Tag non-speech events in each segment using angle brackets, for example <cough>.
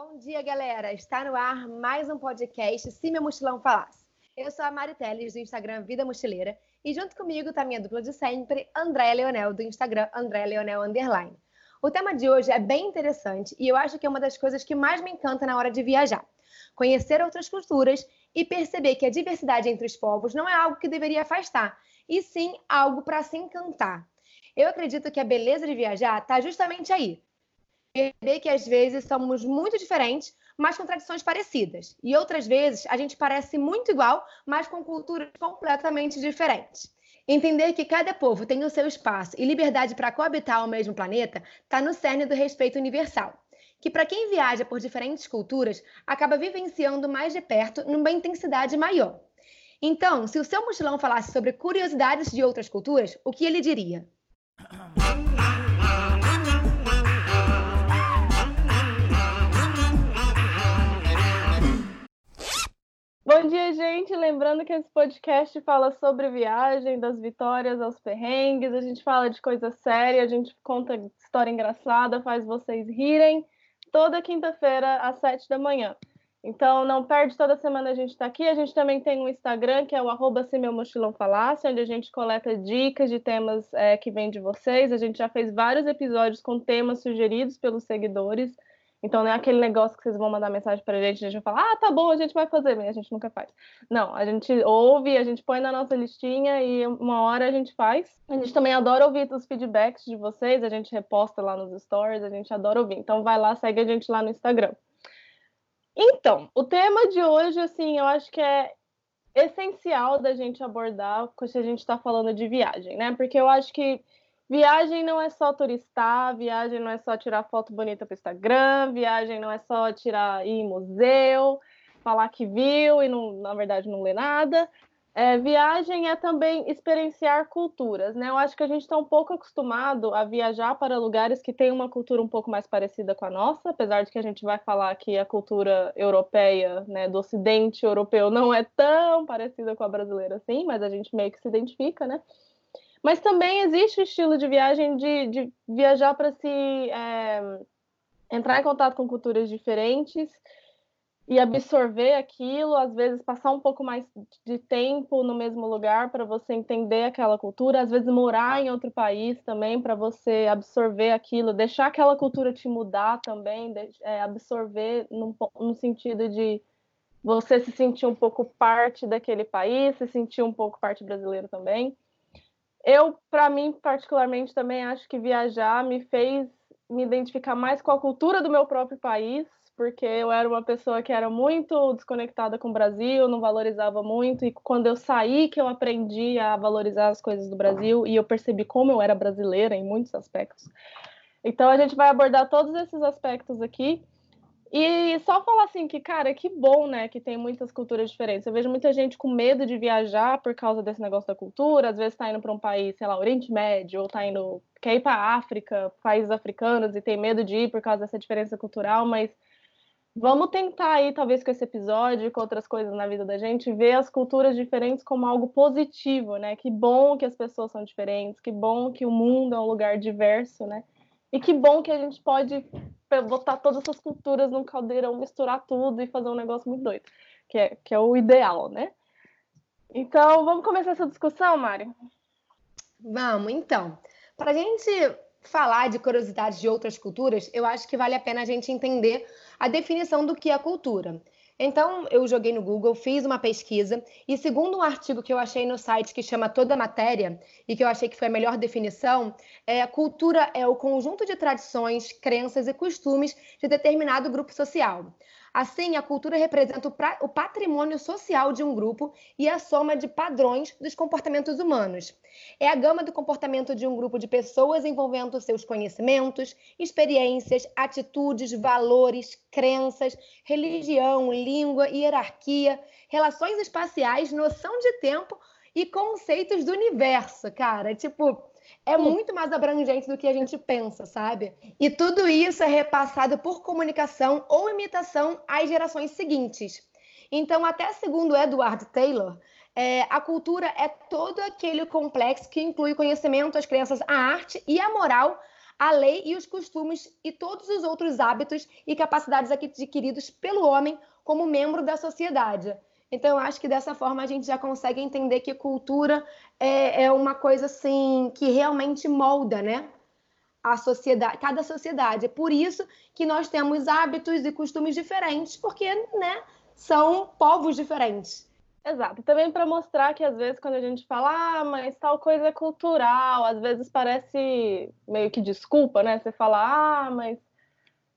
Bom dia, galera! Está no ar mais um podcast Se Meu Mochilão Falasse. Eu sou a Mari Teles, do Instagram Vida Mochileira, e junto comigo está minha dupla de sempre, Andréa Leonel, do Instagram Andréa Leonel Underline. O tema de hoje é bem interessante e eu acho que é uma das coisas que mais me encanta na hora de viajar. Conhecer outras culturas e perceber que a diversidade entre os povos não é algo que deveria afastar, e sim algo para se encantar. Eu acredito que a beleza de viajar está justamente aí, perceber que às vezes somos muito diferentes, mas com tradições parecidas. E outras vezes a gente parece muito igual, mas com culturas completamente diferentes. Entender que cada povo tem o seu espaço e liberdade para coabitar o mesmo planeta está no cerne do respeito universal. Que para quem viaja por diferentes culturas, acaba vivenciando mais de perto numa intensidade maior. Então, se o seu mochilão falasse sobre curiosidades de outras culturas, o que ele diria? Bom dia, gente. Lembrando que esse podcast fala sobre viagem, das vitórias aos perrengues. A gente fala de coisa séria, a gente conta história engraçada, faz vocês rirem. Toda quinta-feira, às sete da manhã. Então, não perde, toda semana a gente está aqui. A gente também tem um Instagram, que é o arroba onde a gente coleta dicas de temas é, que vêm de vocês. A gente já fez vários episódios com temas sugeridos pelos seguidores. Então não é aquele negócio que vocês vão mandar mensagem pra gente e a gente vai falar, ah, tá bom, a gente vai fazer, mas a gente nunca faz. Não, a gente ouve, a gente põe na nossa listinha e uma hora a gente faz. A gente também adora ouvir os feedbacks de vocês, a gente reposta lá nos stories, a gente adora ouvir. Então vai lá, segue a gente lá no Instagram. Então, o tema de hoje, assim, eu acho que é essencial da gente abordar se a gente está falando de viagem, né? Porque eu acho que Viagem não é só turistar, viagem não é só tirar foto bonita para Instagram, viagem não é só tirar ir em museu, falar que viu e não, na verdade não lê nada. É, viagem é também experienciar culturas, né? Eu acho que a gente está um pouco acostumado a viajar para lugares que têm uma cultura um pouco mais parecida com a nossa, apesar de que a gente vai falar que a cultura europeia, né, do Ocidente europeu, não é tão parecida com a brasileira assim, mas a gente meio que se identifica, né? Mas também existe o estilo de viagem de, de viajar para se é, entrar em contato com culturas diferentes e absorver aquilo, às vezes passar um pouco mais de tempo no mesmo lugar para você entender aquela cultura, às vezes morar em outro país também para você absorver aquilo, deixar aquela cultura te mudar também, é, absorver no, sentido de você se sentir um pouco parte daquele país, se sentir um pouco parte brasileiro também. Eu, para mim, particularmente, também acho que viajar me fez me identificar mais com a cultura do meu próprio país, porque eu era uma pessoa que era muito desconectada com o Brasil, não valorizava muito, e quando eu saí que eu aprendi a valorizar as coisas do Brasil e eu percebi como eu era brasileira em muitos aspectos. Então a gente vai abordar todos esses aspectos aqui. E só falar assim que, cara, que bom, né, que tem muitas culturas diferentes. Eu vejo muita gente com medo de viajar por causa desse negócio da cultura, às vezes tá indo para um país, sei lá, Oriente Médio, ou tá indo, quer ir para África, países africanos e tem medo de ir por causa dessa diferença cultural, mas vamos tentar aí, talvez com esse episódio, com outras coisas na vida da gente, ver as culturas diferentes como algo positivo, né? Que bom que as pessoas são diferentes, que bom que o mundo é um lugar diverso, né? E que bom que a gente pode botar todas essas culturas num caldeirão, misturar tudo e fazer um negócio muito doido, que é, que é o ideal, né? Então, vamos começar essa discussão, Mário? Vamos, então. Para a gente falar de curiosidades de outras culturas, eu acho que vale a pena a gente entender a definição do que é cultura. Então, eu joguei no Google, fiz uma pesquisa, e segundo um artigo que eu achei no site que chama Toda Matéria, e que eu achei que foi a melhor definição, é, cultura é o conjunto de tradições, crenças e costumes de determinado grupo social. Assim, a cultura representa o patrimônio social de um grupo e a soma de padrões dos comportamentos humanos. É a gama do comportamento de um grupo de pessoas envolvendo seus conhecimentos, experiências, atitudes, valores, crenças, religião, língua, hierarquia, relações espaciais, noção de tempo e conceitos do universo, cara. Tipo, é muito mais abrangente do que a gente pensa, sabe? E tudo isso é repassado por comunicação ou imitação às gerações seguintes. Então, até segundo Edward Taylor, é, a cultura é todo aquele complexo que inclui conhecimento, as crenças, a arte e a moral, a lei e os costumes e todos os outros hábitos e capacidades adquiridos pelo homem como membro da sociedade. Então, acho que dessa forma a gente já consegue entender que cultura é, é uma coisa assim que realmente molda, né? A sociedade, cada sociedade. É por isso que nós temos hábitos e costumes diferentes, porque, né, são povos diferentes. Exato. Também para mostrar que às vezes quando a gente fala, ah, mas tal coisa é cultural, às vezes parece meio que desculpa, né? Você fala, ah, mas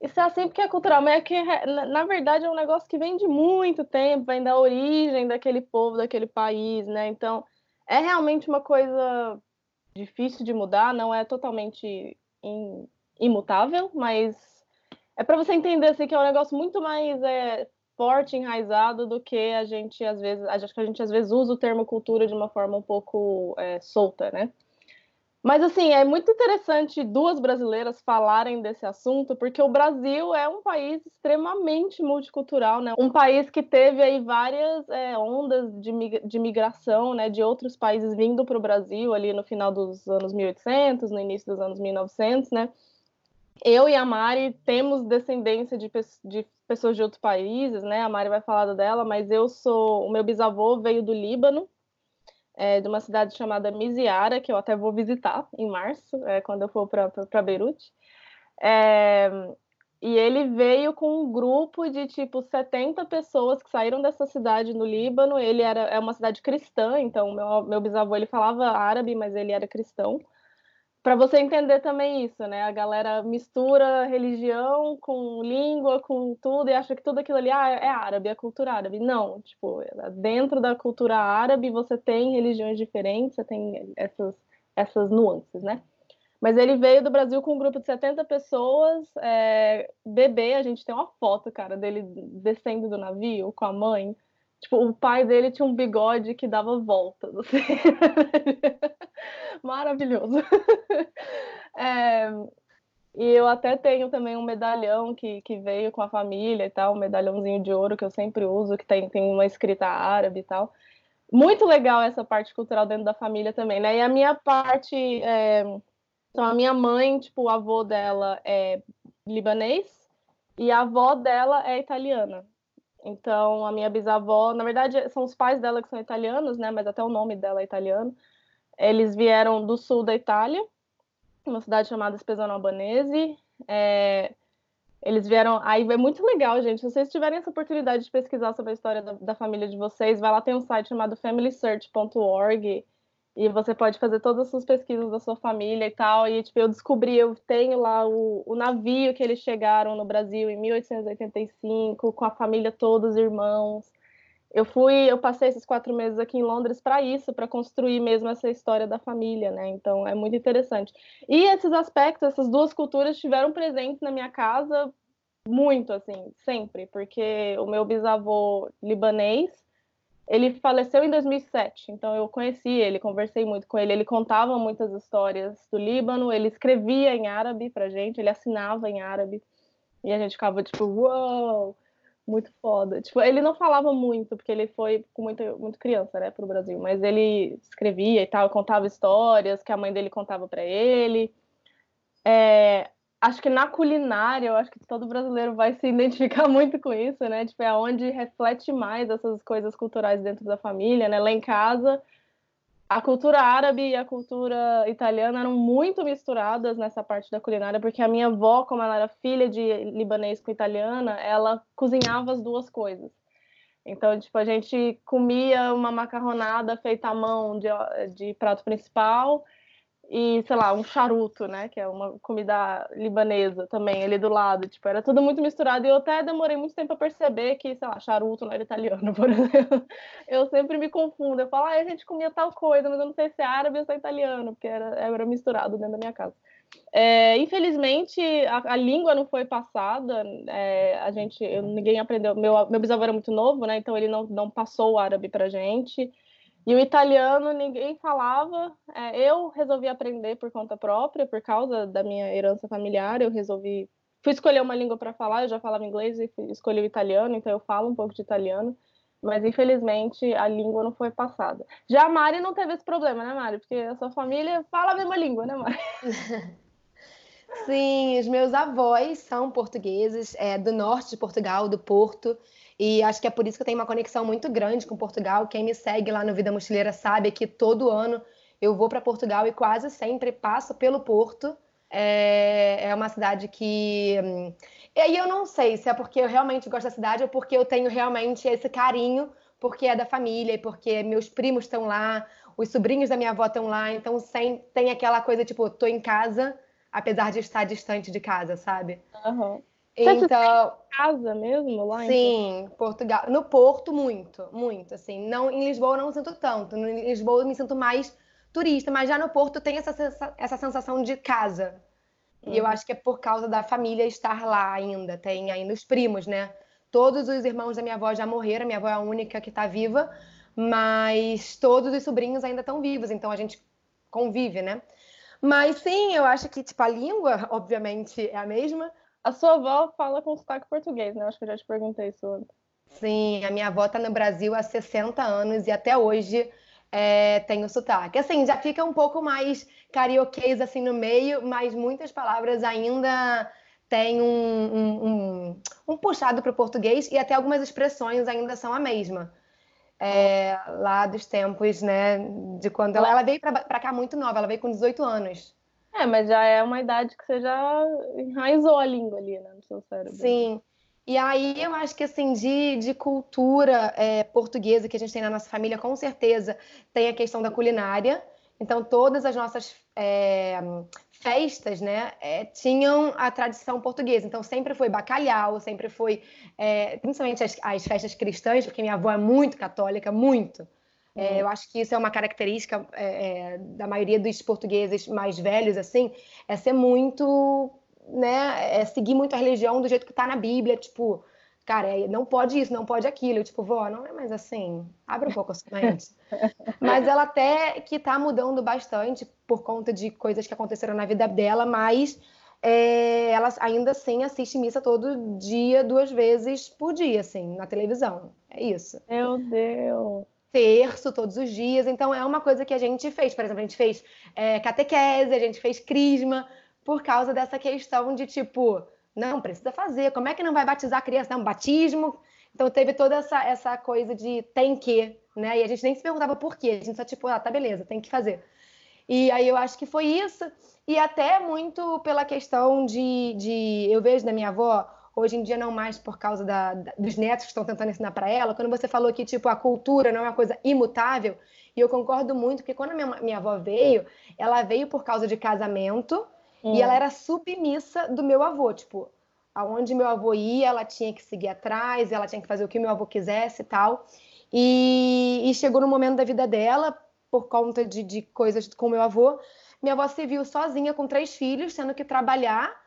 isso é assim porque é cultural, mas é que na verdade é um negócio que vem de muito tempo, vem da origem daquele povo, daquele país, né? Então é realmente uma coisa difícil de mudar, não é totalmente imutável, mas é para você entender assim, que é um negócio muito mais é, forte, enraizado do que a gente às vezes, acho que a gente às vezes usa o termo cultura de uma forma um pouco é, solta, né? Mas assim, é muito interessante duas brasileiras falarem desse assunto, porque o Brasil é um país extremamente multicultural, né? Um país que teve aí várias é, ondas de, de migração, né, de outros países vindo para o Brasil ali no final dos anos 1800, no início dos anos 1900, né? Eu e a Mari temos descendência de, de pessoas de outros países, né? A Mari vai falar dela, mas eu sou, o meu bisavô veio do Líbano, é, de uma cidade chamada Miziara, que eu até vou visitar em março, é, quando eu for para Beirute. É, e ele veio com um grupo de tipo 70 pessoas que saíram dessa cidade no Líbano. Ele era é uma cidade cristã, então meu, meu bisavô ele falava árabe, mas ele era cristão para você entender também isso, né? A galera mistura religião com língua, com tudo, e acha que tudo aquilo ali ah, é árabe, é cultura árabe. Não, tipo, dentro da cultura árabe você tem religiões diferentes, você tem essas, essas nuances, né? Mas ele veio do Brasil com um grupo de 70 pessoas, é, bebê, a gente tem uma foto, cara, dele descendo do navio com a mãe. Tipo, o pai dele tinha um bigode que dava voltas. Assim. <laughs> Maravilhoso. <laughs> É, e eu até tenho também um medalhão que, que veio com a família e tal, um medalhãozinho de ouro que eu sempre uso, que tem, tem uma escrita árabe e tal. Muito legal essa parte cultural dentro da família também, né? E a minha parte. É, então, a minha mãe, tipo, o avô dela é libanês e a avó dela é italiana. Então, a minha bisavó, na verdade, são os pais dela que são italianos, né? Mas até o nome dela é italiano. Eles vieram do sul da Itália, uma cidade chamada Spesano Albanese. É, eles vieram. Aí é muito legal, gente. Se vocês tiverem essa oportunidade de pesquisar sobre a história da, da família de vocês, vai lá, tem um site chamado familysearch.org e você pode fazer todas as suas pesquisas da sua família e tal. E tipo, eu descobri, eu tenho lá o, o navio que eles chegaram no Brasil em 1885, com a família toda, os irmãos. Eu fui, eu passei esses quatro meses aqui em Londres para isso, para construir mesmo essa história da família, né? Então é muito interessante. E esses aspectos, essas duas culturas estiveram presentes na minha casa muito, assim, sempre, porque o meu bisavô libanês ele faleceu em 2007, então eu conheci ele, conversei muito com ele. Ele contava muitas histórias do Líbano, ele escrevia em árabe pra gente, ele assinava em árabe. E a gente ficava tipo, uau, wow, muito foda. Tipo, ele não falava muito, porque ele foi com muito, muito criança, né, pro Brasil, mas ele escrevia e tal, contava histórias que a mãe dele contava para ele. É, acho que na culinária, eu acho que todo brasileiro vai se identificar <laughs> muito com isso, né? Tipo, é onde reflete mais essas coisas culturais dentro da família, né? Lá em casa, a cultura árabe e a cultura italiana eram muito misturadas nessa parte da culinária, porque a minha avó, como ela era filha de libanês com italiana, ela cozinhava as duas coisas. Então, tipo, a gente comia uma macarronada feita à mão de, de prato principal e, sei lá, um charuto, né? Que é uma comida libanesa também, ali do lado. Tipo, era tudo muito misturado. E eu até demorei muito tempo a perceber que, sei lá, charuto não era italiano, <laughs> por exemplo. Eu sempre me confundo. Eu falo, ah, a gente comia tal coisa, mas eu não sei se é árabe ou se é italiano, porque era, era misturado dentro da minha casa. É, infelizmente, a, a, língua não foi passada. É, a gente, eu, ninguém aprendeu. Meu, meu bisavô era muito novo, né? Então ele não, não passou o árabe pra gente. E o italiano ninguém falava. É, eu resolvi aprender por conta própria, por causa da minha herança familiar. Eu resolvi. Fui escolher uma língua para falar, eu já falava inglês e escolhi o italiano, então eu falo um pouco de italiano. Mas infelizmente a língua não foi passada. Já a Mari não teve esse problema, né, Mari? Porque a sua família fala a mesma língua, né, Mari? <laughs> Sim, os meus avós são portugueses, é, do norte de Portugal, do Porto. E acho que é por isso que eu tenho uma conexão muito grande com Portugal. Quem me segue lá no Vida Mochileira sabe que todo ano eu vou para Portugal e quase sempre passo pelo Porto. É, é uma cidade que. Hum, e aí eu não sei se é porque eu realmente gosto da cidade ou porque eu tenho realmente esse carinho, porque é da família e porque meus primos estão lá, os sobrinhos da minha avó estão lá, então sem, tem aquela coisa tipo, tô em casa, apesar de estar distante de casa, sabe? Uhum. Então, casa mesmo lá? Sim, Portugal. No Porto muito, muito, assim. Não em Lisboa eu não sinto tanto. Em Lisboa eu me sinto mais turista, mas já no Porto tem essa, essa sensação de casa. Uhum. E eu uhum. acho que é por causa da família estar lá ainda. Tem ainda os primos, né? Todos os irmãos da minha avó já morreram, minha avó é a única que está viva, mas todos os sobrinhos ainda estão vivos, então a gente convive, né? Mas sim, eu acho que tipo a língua, <laughs> obviamente, é a mesma, a sua avó fala com sotaque português, né? Acho que eu já te perguntei isso antes. Sim, a minha avó está no Brasil há 60 anos e até hoje é, tem o sotaque. Assim, já fica um pouco mais carioquês assim no meio, mas muitas palavras ainda têm um, um, um, um puxado para o português e até algumas expressões ainda são a mesma. É, lá dos tempos, né? De quando ela, ela veio para cá muito nova, ela veio com 18 anos. É, mas já é uma idade que você já enraizou a língua ali, né, no seu cérebro. Sim. E aí eu acho que assim, de, de cultura é, portuguesa que a gente tem na nossa família, com certeza tem a questão da culinária. Então, todas as nossas é, festas, né, é, tinham a tradição portuguesa. Então, sempre foi bacalhau, sempre foi, é, principalmente as, as festas cristãs, porque minha avó é muito católica, muito. É, uhum. eu acho que isso é uma característica é, é, da maioria dos portugueses mais velhos, assim, é ser muito, né, é seguir muito a religião do jeito que está na Bíblia, tipo, cara, é, não pode isso, não pode aquilo, tipo, vó, não é mais assim, abre um pouco a sua <laughs> mente. mas ela até que está mudando bastante por conta de coisas que aconteceram na vida dela, mas é, ela ainda assim assiste missa todo dia, duas vezes por dia, assim, na televisão. É isso. Meu Deus! Terço todos os dias. Então, é uma coisa que a gente fez. Por exemplo, a gente fez é, catequese, a gente fez crisma, por causa dessa questão de tipo, não, precisa fazer. Como é que não vai batizar a criança? Não, batismo. Então, teve toda essa, essa coisa de tem que, né? E a gente nem se perguntava por quê. A gente só, tipo, ah, tá beleza, tem que fazer. E aí eu acho que foi isso. E até muito pela questão de, de eu vejo da minha avó hoje em dia não mais por causa da, da, dos netos que estão tentando ensinar para ela. Quando você falou que tipo a cultura não é uma coisa imutável, e eu concordo muito, porque quando a minha, minha avó veio, ela veio por causa de casamento hum. e ela era submissa do meu avô, tipo, aonde meu avô ia, ela tinha que seguir atrás, ela tinha que fazer o que meu avô quisesse e tal. E, e chegou no momento da vida dela, por conta de, de coisas com meu avô, minha avó se viu sozinha com três filhos, tendo que trabalhar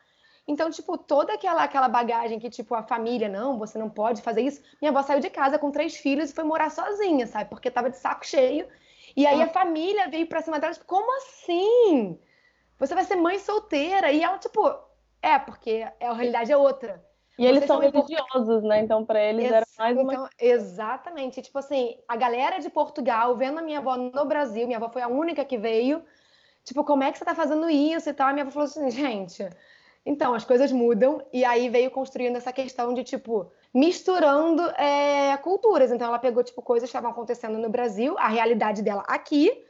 então, tipo, toda aquela, aquela bagagem que, tipo, a família, não, você não pode fazer isso. Minha avó saiu de casa com três filhos e foi morar sozinha, sabe? Porque tava de saco cheio. E aí a família veio pra cima dela, tipo, como assim? Você vai ser mãe solteira? E ela, tipo, é, porque a realidade é outra. E Vocês eles são religiosos, né? Então, para eles Ex era mais uma. Então, exatamente. Tipo assim, a galera de Portugal vendo a minha avó no Brasil, minha avó foi a única que veio. Tipo, como é que você tá fazendo isso e tal? A minha avó falou assim, gente, então, as coisas mudam e aí veio construindo essa questão de, tipo, misturando é, culturas. Então, ela pegou, tipo, coisas que estavam acontecendo no Brasil, a realidade dela aqui,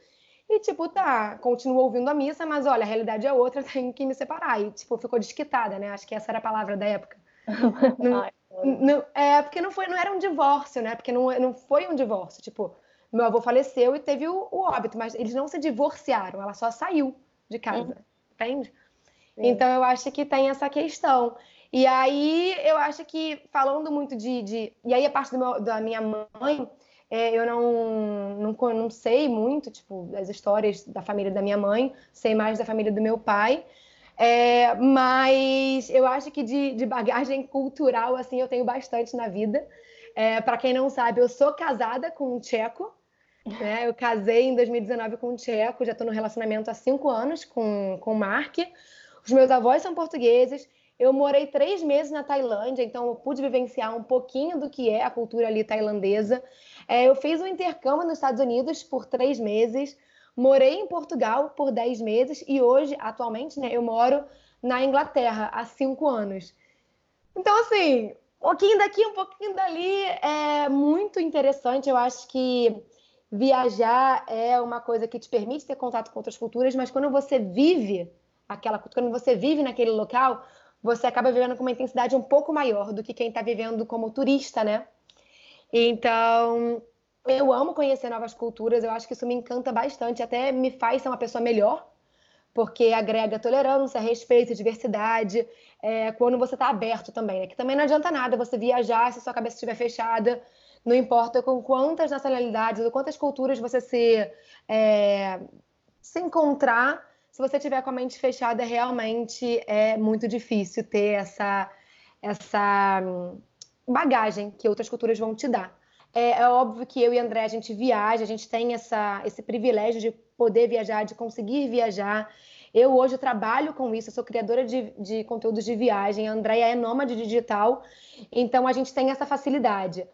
e, tipo, tá, continua ouvindo a missa, mas olha, a realidade é outra, <laughs> tem que me separar. E, tipo, ficou desquitada, né? Acho que essa era a palavra da época. <laughs> não, não, é, porque não, foi, não era um divórcio, né? Porque não, não foi um divórcio. Tipo, meu avô faleceu e teve o, o óbito, mas eles não se divorciaram, ela só saiu de casa, uhum. entende? Então eu acho que tem essa questão. E aí eu acho que falando muito de. de... E aí a parte meu, da minha mãe, é, eu não, não, não sei muito, tipo, das histórias da família da minha mãe, sei mais da família do meu pai. É, mas eu acho que de, de, bagagem cultural, assim, eu tenho bastante na vida. É, Para quem não sabe, eu sou casada com um tcheco. Né? Eu casei em 2019 com um tcheco, já estou no relacionamento há cinco anos com, com o Mark. Os meus avós são portugueses. Eu morei três meses na Tailândia, então eu pude vivenciar um pouquinho do que é a cultura ali tailandesa. É, eu fiz um intercâmbio nos Estados Unidos por três meses. Morei em Portugal por dez meses e hoje, atualmente, né, eu moro na Inglaterra há cinco anos. Então, assim, um pouquinho daqui, um pouquinho dali é muito interessante. Eu acho que viajar é uma coisa que te permite ter contato com outras culturas, mas quando você vive aquela quando você vive naquele local, você acaba vivendo com uma intensidade um pouco maior do que quem está vivendo como turista, né? Então, eu amo conhecer novas culturas, eu acho que isso me encanta bastante, até me faz ser uma pessoa melhor, porque agrega tolerância, respeito, diversidade, é, quando você está aberto também, né? Que também não adianta nada você viajar se sua cabeça estiver fechada, não importa com quantas nacionalidades ou quantas culturas você se, é, se encontrar, se você tiver com a mente fechada, realmente é muito difícil ter essa, essa hum, bagagem que outras culturas vão te dar. É, é, óbvio que eu e André a gente viaja, a gente tem essa, esse privilégio de poder viajar, de conseguir viajar. Eu hoje trabalho com isso, sou criadora de, de conteúdos de viagem, a Andréia é nômade digital, então a gente tem essa facilidade.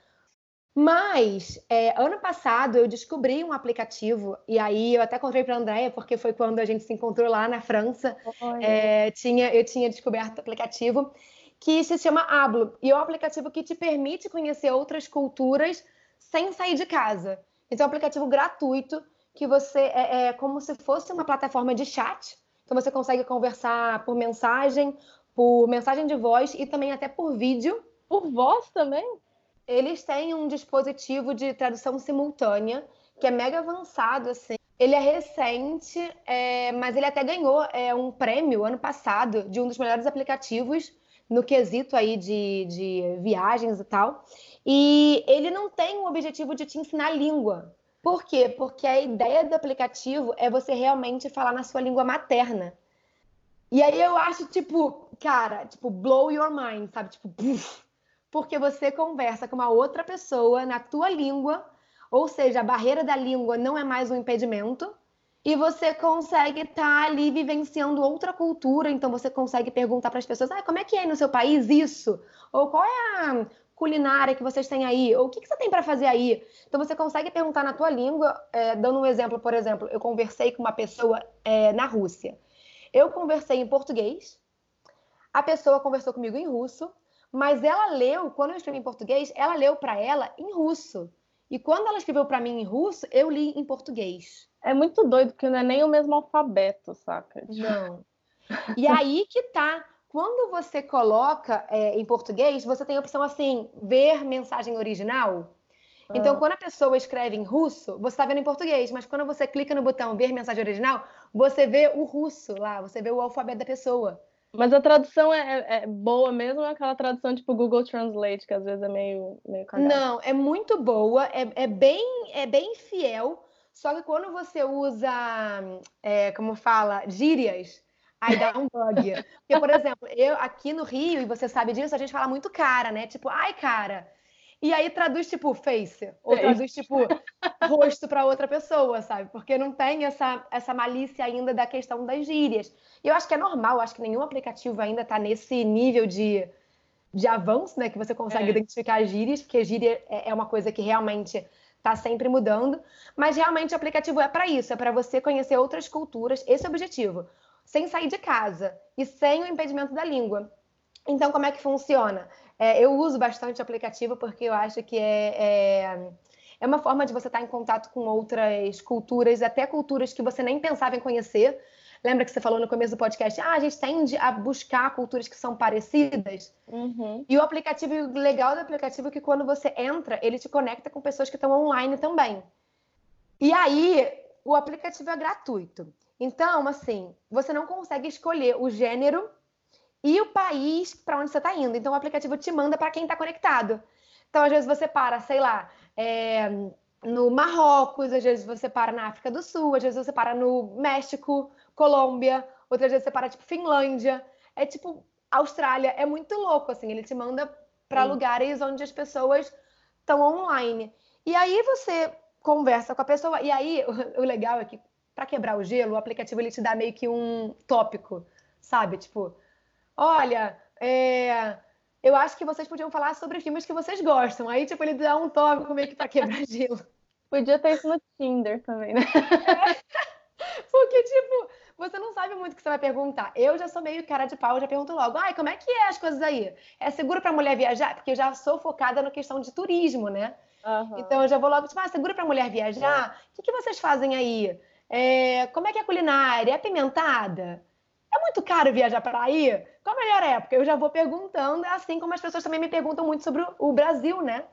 Mas, é, ano passado, eu descobri um aplicativo, e aí eu até contei para a Andréia, porque foi quando a gente se encontrou lá na França. É, tinha, eu tinha descoberto o aplicativo que se chama Hablo, e é um aplicativo que te permite conhecer outras culturas sem sair de casa. Então, é um aplicativo gratuito que você é, é como se fosse uma plataforma de chat. Então, você consegue conversar por mensagem, por mensagem de voz e também até por vídeo. Por voz também? Eles têm um dispositivo de tradução simultânea que é mega avançado, assim. Ele é recente, é, mas ele até ganhou é, um prêmio ano passado de um dos melhores aplicativos no quesito aí de, de viagens e tal. E ele não tem o objetivo de te ensinar língua. Por quê? Porque a ideia do aplicativo é você realmente falar na sua língua materna. E aí eu acho, tipo, cara, tipo, blow your mind, sabe? Tipo, puff, porque você conversa com uma outra pessoa na tua língua, ou seja, a barreira da língua não é mais um impedimento, e você consegue estar tá ali vivenciando outra cultura, então você consegue perguntar para as pessoas: ah, como é que é no seu país isso? Ou qual é a culinária que vocês têm aí? Ou o que, que você tem para fazer aí? Então você consegue perguntar na tua língua, é, dando um exemplo, por exemplo, eu conversei com uma pessoa é, na Rússia. Eu conversei em português, a pessoa conversou comigo em russo, mas ela leu, quando eu escrevi em português, ela leu para ela em russo. E quando ela escreveu para mim em russo, eu li em português. É muito doido, porque não é nem o mesmo alfabeto, saca? Não. <laughs> E aí que tá. Quando você coloca é, em português, você tem a opção assim, ver mensagem original. Então, ah. quando a pessoa escreve em russo, você está vendo em português, mas quando você clica no botão ver mensagem original, você vê o russo lá, você vê o alfabeto da pessoa. Mas a tradução é, é, é boa mesmo ou é aquela tradução tipo Google Translate, que às vezes é meio, meio cagada? Não, é muito boa, é, é, bem, é bem fiel, só que quando você usa, é, como fala, gírias, aí dá um bug. <laughs> Porque, por exemplo, eu aqui no Rio, e você sabe disso, a gente fala muito cara, né? Tipo, ai, cara. E aí traduz tipo face, ou face. traduz tipo <laughs> rosto para outra pessoa, sabe? Porque não tem essa, essa malícia ainda da questão das gírias. E eu acho que é normal, acho que nenhum aplicativo ainda está nesse nível de, de avanço, né? Que você consegue é. identificar gírias, porque gíria é, é uma coisa que realmente está sempre mudando. Mas realmente o aplicativo é para isso, é para você conhecer outras culturas, esse é o objetivo. Sem sair de casa e sem o impedimento da língua. Então, como é que funciona? É, eu uso bastante o aplicativo porque eu acho que é, é, é, uma forma de você estar em contato com outras culturas, até culturas que você nem pensava em conhecer. Lembra que você falou no começo do podcast? Ah, a gente tende a buscar culturas que são parecidas. Uhum. E o aplicativo, o legal do aplicativo é que quando você entra, ele te conecta com pessoas que estão online também. E aí, o aplicativo é gratuito. Então, assim, você não consegue escolher o gênero e o país para onde você está indo. Então, o aplicativo te manda para quem está conectado. Então, às vezes você para, sei lá, é, no Marrocos, às vezes você para na África do Sul, às vezes você para no México, Colômbia, outras vezes você para, tipo, Finlândia. É tipo, Austrália. É muito louco, assim. Ele te manda para lugares onde as pessoas estão online. E aí você conversa com a pessoa. E aí, o, <laughs> o legal é que, para quebrar o gelo, o aplicativo ele te dá meio que um tópico, sabe? Tipo, olha, é, eu acho que vocês podiam falar sobre filmes que vocês gostam. Aí, tipo, ele dá um tópico meio que pra quebrar gelo. <laughs> Podia ter isso no Tinder também, né? <laughs> Porque, tipo, você não sabe muito o que você vai perguntar. Eu já sou meio cara de pau, já pergunto logo, ai, como é que é as coisas aí? É seguro pra mulher viajar? Porque eu já sou focada na questão de turismo, né? Uhum. Então eu já vou logo, tipo, ah, seguro pra mulher viajar? O que, que vocês fazem aí? É, como é que é a culinária? É apimentada? É muito caro viajar para aí? Qual a melhor época? Eu já vou perguntando, assim como as pessoas também me perguntam muito sobre o Brasil, né?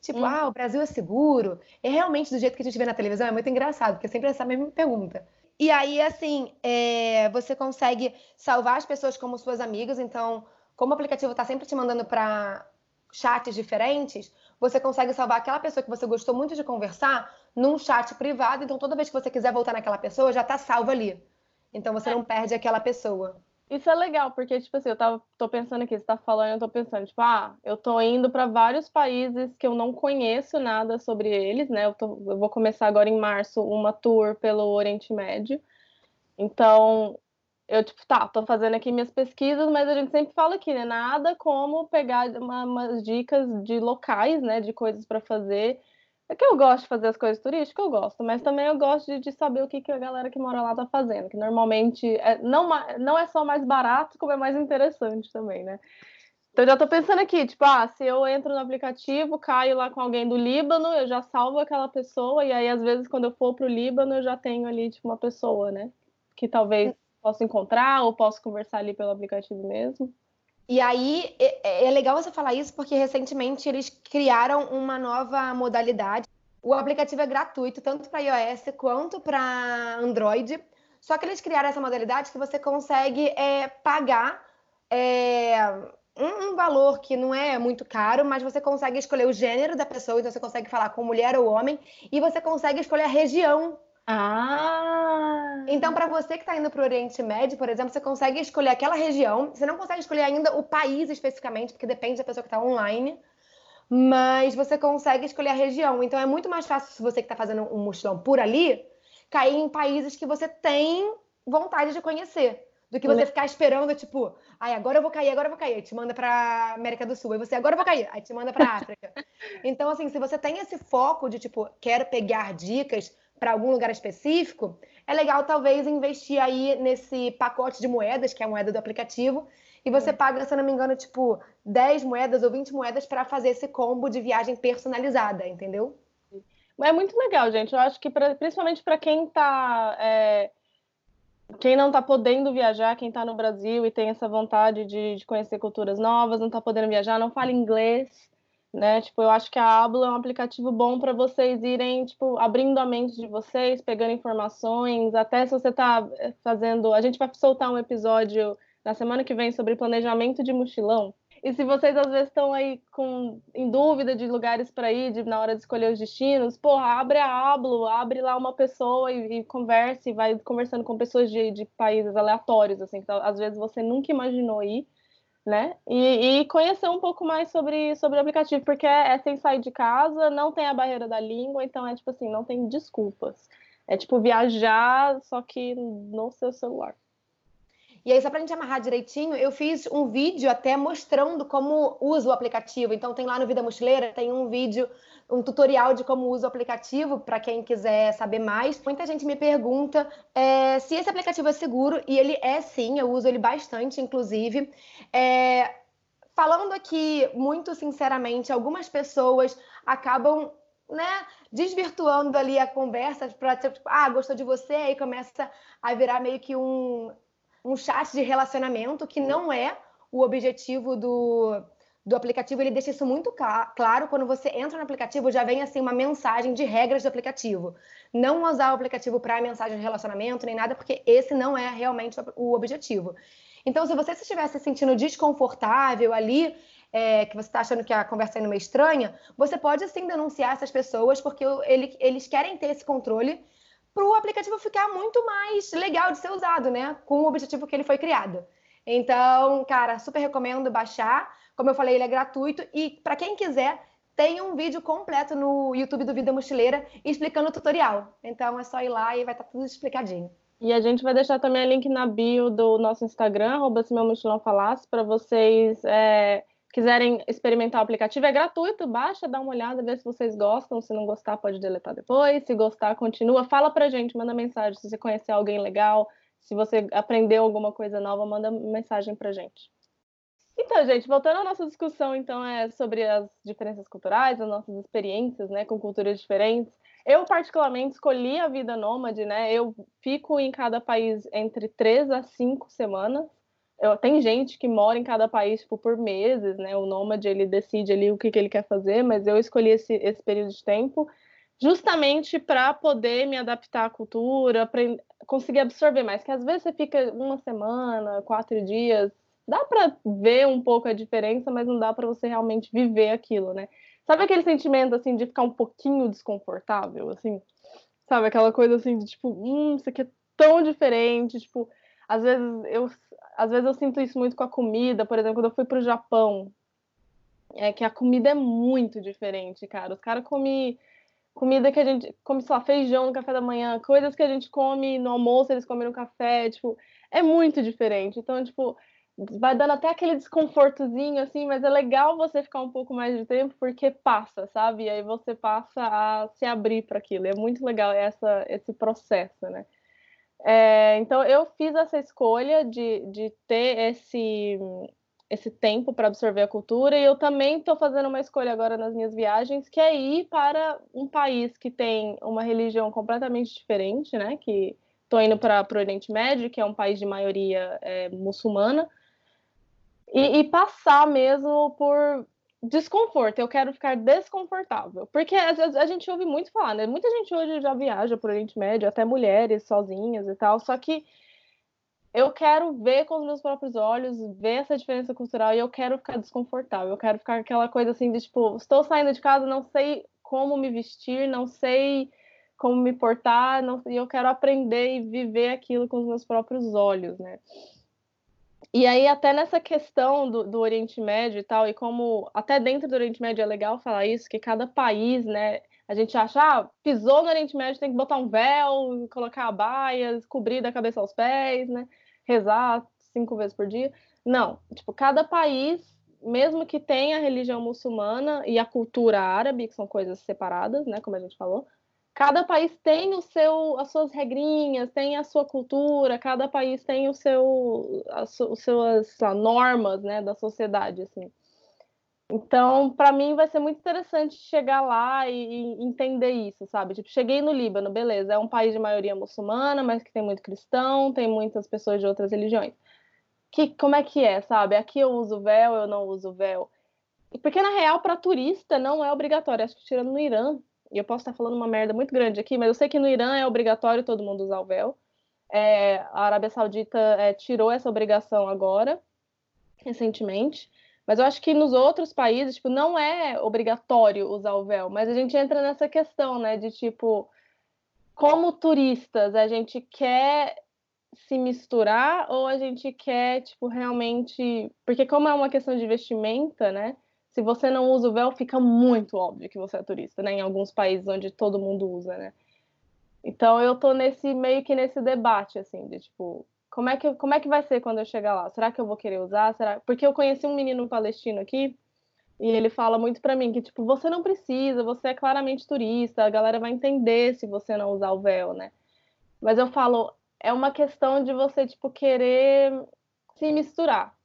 Tipo, hum. ah, o Brasil é seguro? É realmente do jeito que a gente vê na televisão? É muito engraçado, porque é sempre essa mesma pergunta. E aí, assim, é, você consegue salvar as pessoas como suas amigas. Então, como o aplicativo está sempre te mandando para chats diferentes, você consegue salvar aquela pessoa que você gostou muito de conversar num chat privado. Então, toda vez que você quiser voltar naquela pessoa, já está salvo ali. Então, você é. não perde aquela pessoa. Isso é legal, porque, tipo assim, eu tava, tô pensando aqui, você tá falando, eu tô pensando, tipo, ah, eu tô indo para vários países que eu não conheço nada sobre eles, né? Eu, tô, eu vou começar agora em março uma tour pelo Oriente Médio. Então, eu, tipo, tá, tô fazendo aqui minhas pesquisas, mas a gente sempre fala aqui, né? Nada como pegar uma, umas dicas de locais, né? De coisas para fazer é que eu gosto de fazer as coisas turísticas, eu gosto, mas também eu gosto de, de saber o que, que a galera que mora lá tá fazendo, que normalmente é, não, não é só mais barato, como é mais interessante também, né? Então eu já tô pensando aqui, tipo, ah, se eu entro no aplicativo, caio lá com alguém do Líbano, eu já salvo aquela pessoa, e aí às vezes quando eu for pro Líbano, eu já tenho ali, tipo, uma pessoa, né? Que talvez possa encontrar ou possa conversar ali pelo aplicativo mesmo. E aí é, é, legal você falar isso porque recentemente eles criaram uma nova modalidade. O aplicativo é gratuito tanto para iOS quanto para Android. Só que eles criaram essa modalidade que você consegue é, pagar é, um, um, valor que não é muito caro, mas você consegue escolher o gênero da pessoa, então você consegue falar com mulher ou homem, e você consegue escolher a região ah! Então, para você que está indo para o Oriente Médio, por exemplo, você consegue escolher aquela região. Você não consegue escolher ainda o país especificamente, porque depende da pessoa que está online. Mas você consegue escolher a região. Então, é muito mais fácil, se você que está fazendo um mochilão por ali, cair em países que você tem vontade de conhecer. Do que você ficar esperando, tipo, ai, agora eu vou cair, agora eu vou cair. Aí te manda pra América do Sul. Aí você, agora eu vou cair. Aí te manda pra África. <laughs> então, assim, se você tem esse foco de, tipo, quero pegar dicas para algum lugar específico, é legal talvez investir aí nesse pacote de moedas, que é a moeda do aplicativo, e você paga, se eu não me engano, tipo 10 moedas ou 20 moedas para fazer esse combo de viagem personalizada, entendeu? É muito legal, gente. Eu acho que pra, principalmente para quem tá. É, quem não está podendo viajar, quem está no Brasil e tem essa vontade de, de conhecer culturas novas, não está podendo viajar, não fala inglês né? Tipo, eu acho que a Ablo é um aplicativo bom para vocês irem, tipo, abrindo a mente de vocês, pegando informações, até se você está eh, fazendo, a gente vai soltar um episódio na semana que vem sobre planejamento de mochilão. E se vocês às vezes estão aí com, em dúvida de lugares para ir, de, na hora de escolher os destinos, porra, abre a Ablo, abre lá uma pessoa e, e converse, vai conversando com pessoas de, de países aleatórios, assim, que às vezes você nunca imaginou ir né? E, e, conhecer um pouco mais sobre, sobre o aplicativo, porque é, é, sem sair de casa, não tem a barreira da língua, então é tipo assim, não tem desculpas. É tipo viajar, só que no seu celular. E aí, só para a gente amarrar direitinho, eu fiz um vídeo até mostrando como usa o aplicativo. Então, tem lá no Vida Mochileira, tem um vídeo um tutorial de como usa o aplicativo para quem quiser saber mais. Muita gente me pergunta é, se esse aplicativo é seguro e ele é sim, eu uso ele bastante, inclusive. É, falando aqui muito sinceramente, algumas pessoas acabam né, desvirtuando ali a conversa para tipo, ah, gostou de você, aí começa a virar meio que um, um chat de relacionamento que não é o objetivo do, do aplicativo, ele deixa isso muito claro. Quando você entra no aplicativo, já vem assim uma mensagem de regras do aplicativo. Não usar o aplicativo para mensagem de relacionamento nem nada, porque esse não é realmente o objetivo. Então, se você estiver se sentindo desconfortável ali, é, que você está achando que a conversa está indo meio estranha, você pode sim denunciar essas pessoas, porque ele, eles querem ter esse controle para o aplicativo ficar muito mais legal de ser usado, né? Com o objetivo que ele foi criado. Então, cara, super recomendo baixar. Como eu falei, ele é gratuito e para quem quiser, tem um vídeo completo no YouTube do Vida Mochileira explicando o tutorial. Então é só ir lá e vai estar tá tudo explicadinho. E a gente vai deixar também o link na bio do nosso Instagram, arroba se meu mochilão falasse, para vocês é, quiserem experimentar o aplicativo, é gratuito, baixa, dá uma olhada, vê se vocês gostam, se não gostar pode deletar depois, se gostar continua, fala pra gente, manda mensagem, se você conhecer alguém legal, se você aprendeu alguma coisa nova, manda mensagem pra gente. Então, gente, voltando à nossa discussão, então, é sobre as diferenças culturais, as nossas experiências, né, com culturas diferentes. Eu, particularmente, escolhi a vida nômade, né? Eu fico em cada país entre três a cinco semanas. Tem gente que mora em cada país tipo, por meses, né? O nômade, ele decide ali o que, que ele quer fazer, mas eu escolhi esse, esse período de tempo justamente para poder me adaptar à cultura, conseguir absorver mais. Que às vezes você fica uma semana, quatro dias, dá para ver um pouco a diferença, mas não dá para você realmente viver aquilo, né? Sabe aquele sentimento assim de ficar um pouquinho desconfortável, assim? Sabe aquela coisa assim de tipo, hum, isso aqui é tão diferente, tipo, às vezes eu às vezes eu sinto isso muito com a comida, por exemplo, quando eu fui pro Japão, é que a comida é muito diferente, cara. Os caras comem comida que a gente come, lá, feijão no café da manhã, coisas que a gente come no almoço, eles comem no café, tipo, é muito diferente. Então, tipo, vai dando até aquele desconfortozinho, assim, mas é legal você ficar um pouco mais de tempo porque passa, sabe? E aí você passa a se abrir para aquilo. é muito legal essa, esse processo, né? É, então eu fiz essa escolha de, de ter esse, esse tempo para absorver a cultura e eu também estou fazendo uma escolha agora nas minhas viagens, que é ir para um país que tem uma religião completamente diferente, né? Que estou indo para o Oriente Médio, que é um país de maioria é, muçulmana, e, e passar mesmo por desconforto, eu quero ficar desconfortável. Porque a, a, gente ouve muito falar, né? Muita gente hoje já viaja por Oriente Médio, até mulheres sozinhas e tal, só que eu quero ver com os meus próprios olhos, ver essa diferença cultural e eu quero ficar desconfortável. Eu quero ficar aquela coisa assim de tipo, estou saindo de casa, não sei como me vestir, não sei como me portar, não, e eu quero aprender e viver aquilo com os meus próprios olhos, né? E aí, até nessa questão do, do, Oriente Médio e tal, e como até dentro do Oriente Médio é legal falar isso, que cada país, né, a gente acha, ah, pisou no Oriente Médio, tem que botar um véu, colocar a baia, cobrir da cabeça aos pés, né, rezar cinco vezes por dia. Não, tipo, cada país, mesmo que tenha a religião muçulmana e a cultura árabe, que são coisas separadas, né, como a gente falou, cada país tem o seu, as suas regrinhas, tem a sua cultura, cada país tem o seu, as, as suas lá, normas, né, da sociedade, assim. Então, para mim vai ser muito interessante chegar lá e, e, entender isso, sabe? Tipo, cheguei no Líbano, beleza, é um país de maioria muçulmana, mas que tem muito cristão, tem muitas pessoas de outras religiões. Que, como é que é, sabe? Aqui eu uso véu, eu não uso véu. Porque, na real, para turista não é obrigatório. Acho que tirando no Irã, eu posso estar falando uma merda muito grande aqui, mas eu sei que no Irã é obrigatório todo mundo usar o véu. É, a Arábia Saudita é, tirou essa obrigação agora, recentemente. Mas eu acho que nos outros países, tipo, não é obrigatório usar o véu. Mas a gente entra nessa questão, né, de tipo, como turistas, a gente quer se misturar ou a gente quer, tipo, realmente. Porque, como é uma questão de vestimenta, né? Se você não usa o véu, fica muito óbvio que você é turista, né? Em alguns países onde todo mundo usa, né? Então eu tô nesse meio que nesse debate assim, de tipo, como é que como é que vai ser quando eu chegar lá? Será que eu vou querer usar? Será? Porque eu conheci um menino palestino aqui e ele fala muito para mim que tipo, você não precisa, você é claramente turista, a galera vai entender se você não usar o véu, né? Mas eu falo, é uma questão de você tipo querer se misturar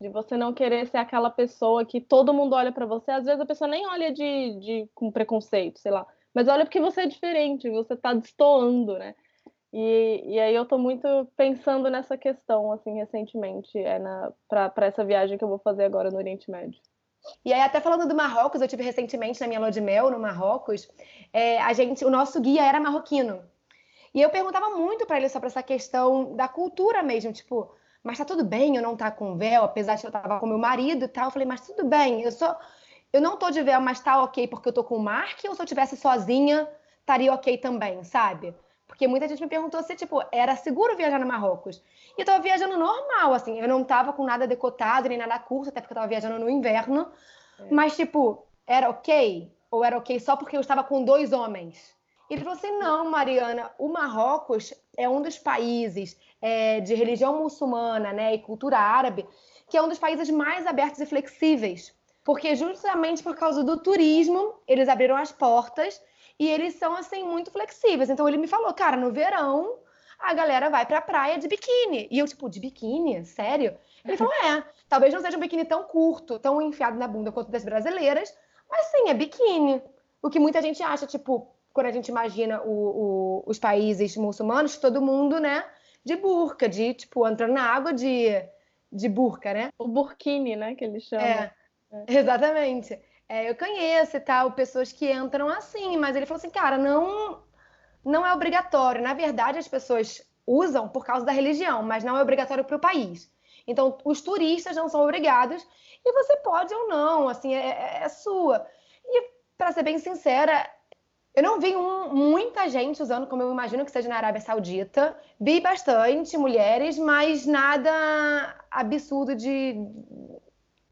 de você não querer ser aquela pessoa que todo mundo olha para você. Às vezes a pessoa nem olha de, de com preconceito, sei lá, mas olha porque você é diferente, você está destoando, né? E, e aí eu estou muito pensando nessa questão, assim, recentemente, é para essa viagem que eu vou fazer agora no Oriente Médio. E aí, até falando do Marrocos, eu tive recentemente na minha lua de mel no Marrocos, é, a gente, o nosso guia era marroquino. E eu perguntava muito para ele sobre essa questão da cultura mesmo, tipo, mas tá tudo bem eu não tá com véu, apesar de eu estar com meu marido e tal. Eu falei, mas tudo bem, eu só. Eu não tô de véu, mas tá ok porque eu tô com o Mark, ou se eu tivesse sozinha, estaria ok também, sabe? Porque muita gente me perguntou se, tipo, era seguro viajar no Marrocos. E eu tava viajando normal, assim, eu não tava com nada decotado, nem nada curto, até porque eu tava viajando no inverno. É. Mas, tipo, era ok? Ou era ok só porque eu estava com dois homens? Ele falou assim: não, Mariana, o Marrocos é um dos países é, de religião muçulmana né, e cultura árabe que é um dos países mais abertos e flexíveis. Porque justamente por causa do turismo, eles abriram as portas e eles são, assim, muito flexíveis. Então, ele me falou, cara, no verão, a galera vai pra praia de biquíni. E eu, tipo, de biquíni? Sério? Ele falou, é, talvez não seja um biquíni tão curto, tão enfiado na bunda quanto das brasileiras, mas sim, é biquíni. O que muita gente acha, tipo, quando a gente imagina o, o, os países muçulmanos, todo mundo, né, de burca, de, tipo, entrando na água de, de burca, né? O burkini, né, que eles chamam. É, é. exatamente. É, eu conheço e tal, pessoas que entram assim, mas ele falou assim, cara, não, não é obrigatório. Na verdade, as pessoas usam por causa da religião, mas não é obrigatório para o país. Então, os turistas não são obrigados e você pode ou não, assim, é, é, é sua. E, para ser bem sincera, eu não vi um, muita gente usando, como eu imagino que seja na Arábia Saudita. Vi bastante mulheres, mas nada absurdo de.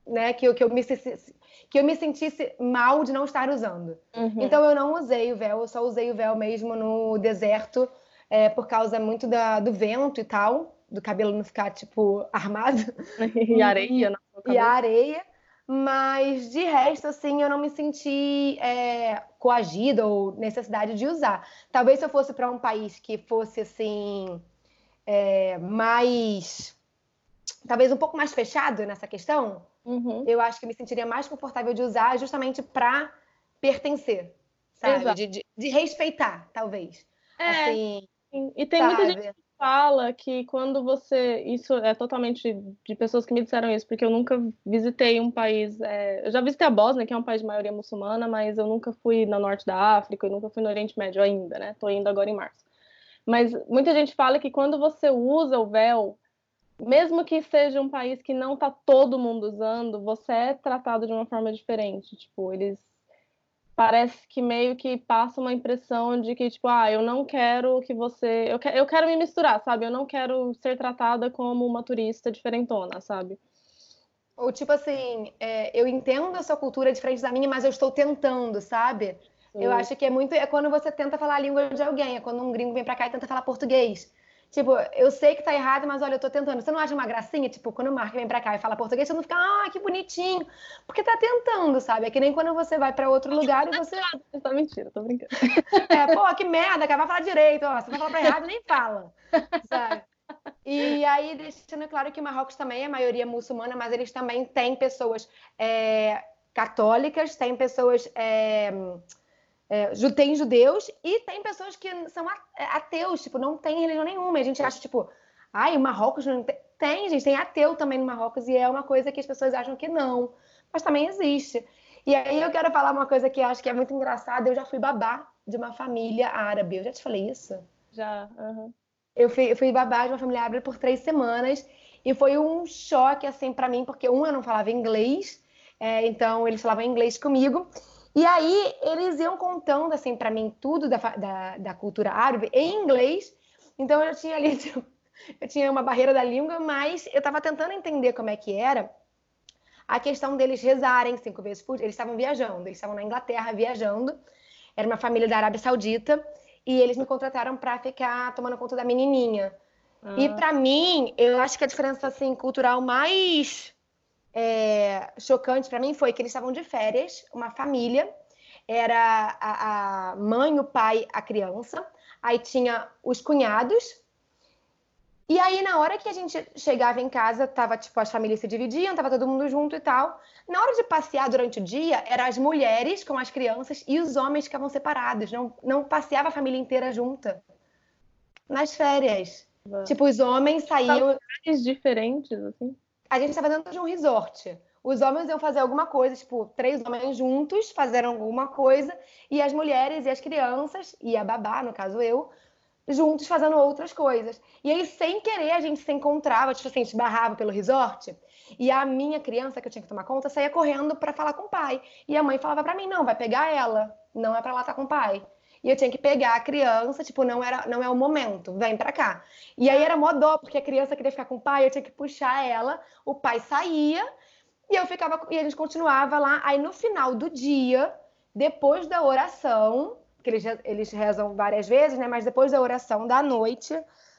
Né, que, eu, que, eu me, que eu me sentisse mal de não estar usando. Uhum. Então eu não usei o véu, eu só usei o véu mesmo no deserto, é, por causa muito da, do vento e tal, do cabelo não ficar, tipo, <laughs> armado. <laughs> e areia, né? E a areia. Mas de resto, assim, eu não me senti é, coagida ou necessidade de usar. Talvez se eu fosse para um país que fosse assim é, mais, talvez um pouco mais fechado nessa questão, uhum. eu acho que me sentiria mais confortável de usar, justamente para pertencer, sabe? De, de, de, respeitar, talvez. É. Assim, e tem sabe? muita gente fala que quando você. Isso é totalmente de pessoas que me disseram isso, porque eu nunca visitei um país. É, eu já visitei a Bósnia, que é um país de maioria muçulmana, mas eu nunca fui no norte da África, eu nunca fui no Oriente Médio ainda, né? Tô indo agora em março. Mas muita gente fala que quando você usa o véu, mesmo que seja um país que não tá todo mundo usando, você é tratado de uma forma diferente. Tipo, eles parece que meio que passa uma impressão de que, tipo, ah, eu não quero que você. Eu, que... eu quero me misturar, sabe? Eu não quero ser tratada como uma turista diferentona, sabe? Ou tipo assim, é, eu entendo a sua cultura diferente da minha, mas eu estou tentando, sabe? Sim. Eu acho que é muito. É quando você tenta falar a língua de alguém, é quando um gringo vem pra cá e tenta falar português. Tipo, eu sei que tá errado, mas olha, eu tô tentando. Você não acha uma gracinha? Tipo, quando o Mark vem pra cá e fala português, você não fica, ah, que bonitinho. Porque tá tentando, sabe? É que nem quando você vai pra outro lugar e você. Tá mentira, tô brincando. <laughs> É, pô, que merda, cara, vai falar direito, ó. Você vai falar pra errado, nem fala. Sabe? E aí, deixando claro que Marrocos também é maioria muçulmana, mas eles também têm pessoas é, católicas, têm pessoas. É, é, tem judeus e tem pessoas que são é, ateus, tipo, não tem religião nenhuma. A gente acha, tipo, ai, o Marrocos não tem. Tem, gente, tem ateu também no Marrocos e é uma coisa que as pessoas acham que não, mas também existe. E aí eu quero falar uma coisa que eu acho que é muito engraçada. Eu já fui babá de uma família árabe. Eu já te falei isso? Já. Uhum. Eu, fui, eu fui babá de uma família árabe por três semanas e foi um choque, assim, para mim, porque um, eu não falava inglês, é, então eles falavam inglês comigo. E aí eles iam contando assim para mim tudo da, da, da, cultura árabe em inglês. Então eu tinha ali <laughs> eu tinha uma barreira da língua, mas eu estava tentando entender como é que era a questão deles rezarem cinco vezes por dia. Eles estavam viajando, eles estavam na Inglaterra viajando. Era uma família da Arábia Saudita e eles me contrataram para ficar tomando conta da menininha. Ah. E para mim, eu acho que a diferença assim cultural mais é, chocante para mim foi que eles estavam de férias, uma família, era a, a, mãe, o pai, a criança, aí tinha os cunhados. E aí, na hora que a gente chegava em casa, tava, tipo, as famílias se dividiam, tava todo mundo junto e tal. Na hora de passear durante o dia, eram as mulheres com as crianças e os homens ficavam separados. Não, não passeava a família inteira junta. Nas férias. Tipo, os homens saíam. diferentes, assim? A gente estava dentro de um resort. Os homens iam fazer alguma coisa, tipo, três homens juntos fizeram alguma coisa, e as mulheres e as crianças, e a babá, no caso eu, juntos fazendo outras coisas. E aí, sem querer, a gente se encontrava, tipo assim, a gente barrava pelo resort, e a minha criança, que eu tinha que tomar conta, saía correndo para falar com o pai. E a mãe falava para mim: não, vai pegar ela, não é para lá estar tá com o pai e eu tinha que pegar a criança, tipo, não era, não é o momento, vem pra cá. E aí era mó porque a criança queria ficar com o pai, eu tinha que puxar ela, o pai saía e eu ficava e a gente continuava lá. Aí no final do dia, depois da oração, que eles, eles rezam várias vezes, né? Mas depois da oração da noite,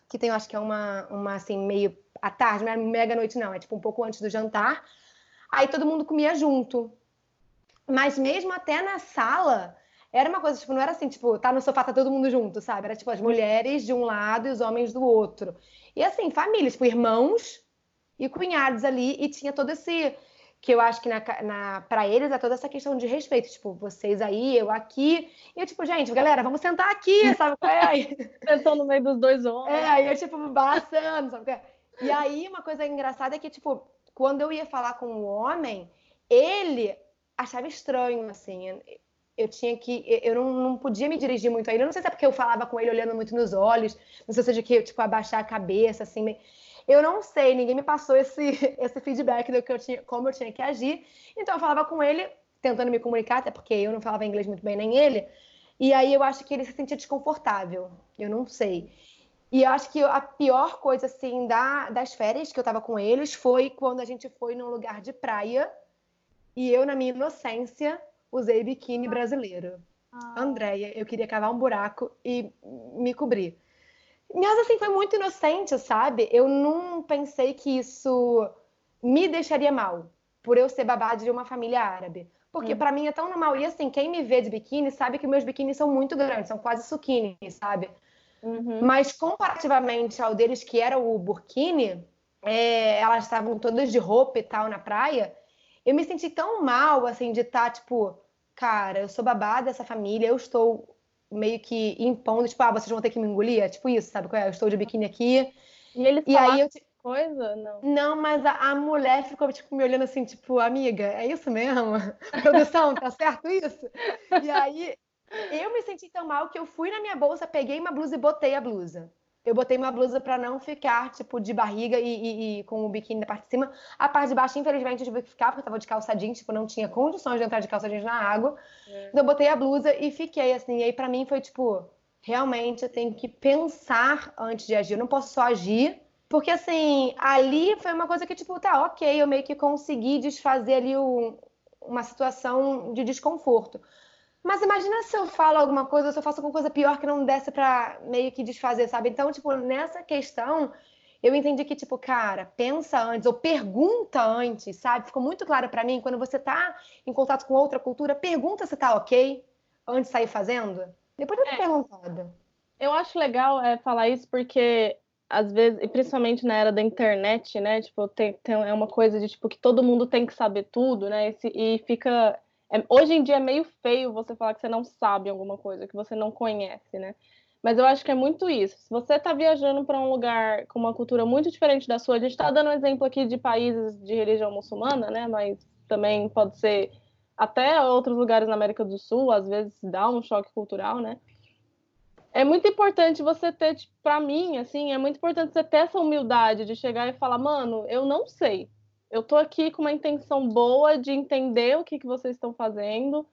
que tem, eu acho que é uma, uma assim, meio à tarde, não é mega noite, não, é tipo um pouco antes do jantar. Aí todo mundo comia junto. Mas mesmo até na sala, era uma coisa, tipo, não era assim, tipo, tá no sofá, tá todo mundo junto, sabe? Era tipo as mulheres de um lado e os homens do outro. E assim, família, tipo, irmãos e cunhados ali, e tinha todo esse. Que eu acho que na, na, pra eles é toda essa questão de respeito, tipo, vocês aí, eu aqui. E eu, tipo, gente, galera, vamos sentar aqui, sabe? É, <laughs> Sentou no meio dos dois homens. É, aí eu, tipo, baçando, sabe? E aí, uma coisa engraçada é que, tipo, quando eu ia falar com o homem, ele achava estranho, assim. Eu tinha que. Eu não, não podia me dirigir muito a ele. Eu não sei se é porque eu falava com ele olhando muito nos olhos, não sei se seja que, tipo, abaixar a cabeça, assim. Eu não sei, ninguém me passou esse, <laughs> esse feedback do que eu tinha, como eu tinha que agir. Então eu falava com ele, tentando me comunicar, até porque eu não falava inglês muito bem, nem ele. E aí eu acho que ele se sentia desconfortável. Eu não sei. E eu acho que a pior coisa, assim, da, das férias que eu tava com eles foi quando a gente foi num lugar de praia e eu, na minha inocência, usei biquíni brasileiro. Ah. Andréia, eu queria cavar um buraco e me cobrir. Mas assim, foi muito inocente, sabe? Eu não pensei que isso me deixaria mal, por eu ser babada de uma família árabe. Porque hum. para mim é tão normal. E assim, quem me vê de biquíni sabe que meus biquínis são muito grandes, são quase suquini, sabe? Uhum. Mas comparativamente ao deles, que era o burkini, é, elas estavam todas de roupa e tal na praia eu me senti tão mal, assim, de estar, tá, tipo, cara, eu sou babada dessa família, eu estou meio que impondo, tipo, ah, vocês vão ter que me engolir, é tipo isso, sabe? É? Eu estou de biquíni aqui. E eles e aí eu coisa? Não. Não, mas a, a, mulher ficou, tipo, me olhando assim, tipo, amiga, é isso mesmo? <laughs> Produção, tá certo isso? E aí eu me senti tão mal que eu fui na minha bolsa, peguei uma blusa e botei a blusa eu botei uma blusa para não ficar, tipo, de barriga e, e, e, com o biquíni na parte de cima. A parte de baixo, infelizmente, eu tive que ficar, porque eu tava de calça jeans, tipo, não tinha condições de entrar de calça jeans na água. É. Então eu botei a blusa e fiquei, assim. E aí, pra mim, foi, tipo, realmente eu tenho que pensar antes de agir. Eu não posso só agir. Porque, assim, ali foi uma coisa que, tipo, tá, ok, eu meio que consegui desfazer ali o, uma situação de desconforto. Mas imagina se eu falo alguma coisa, se eu faço alguma coisa pior que não desse para meio que desfazer, sabe? Então, tipo, nessa questão, eu entendi que, tipo, cara, pensa antes ou pergunta antes, sabe? Ficou muito claro para mim, quando você tá em contato com outra cultura, pergunta se tá ok antes de sair fazendo. Depois de ter é. perguntado. Eu acho legal é, falar isso porque às vezes, e principalmente na era da internet, né? Tipo, tem, tem, é uma coisa de tipo que todo mundo tem que saber tudo, né? E, e fica é, hoje em dia é meio feio você falar que você não sabe alguma coisa, que você não conhece, né? Mas eu acho que é muito isso. Se você está viajando para um lugar com uma cultura muito diferente da sua, a gente está dando um exemplo aqui de países de religião muçulmana, né? Mas também pode ser até outros lugares na América do Sul, às vezes dá um choque cultural, né? É muito importante você ter, tipo, para mim, assim, é muito importante você ter essa humildade de chegar e falar, mano, eu não sei eu tô aqui com uma intenção boa de entender o que, que vocês estão fazendo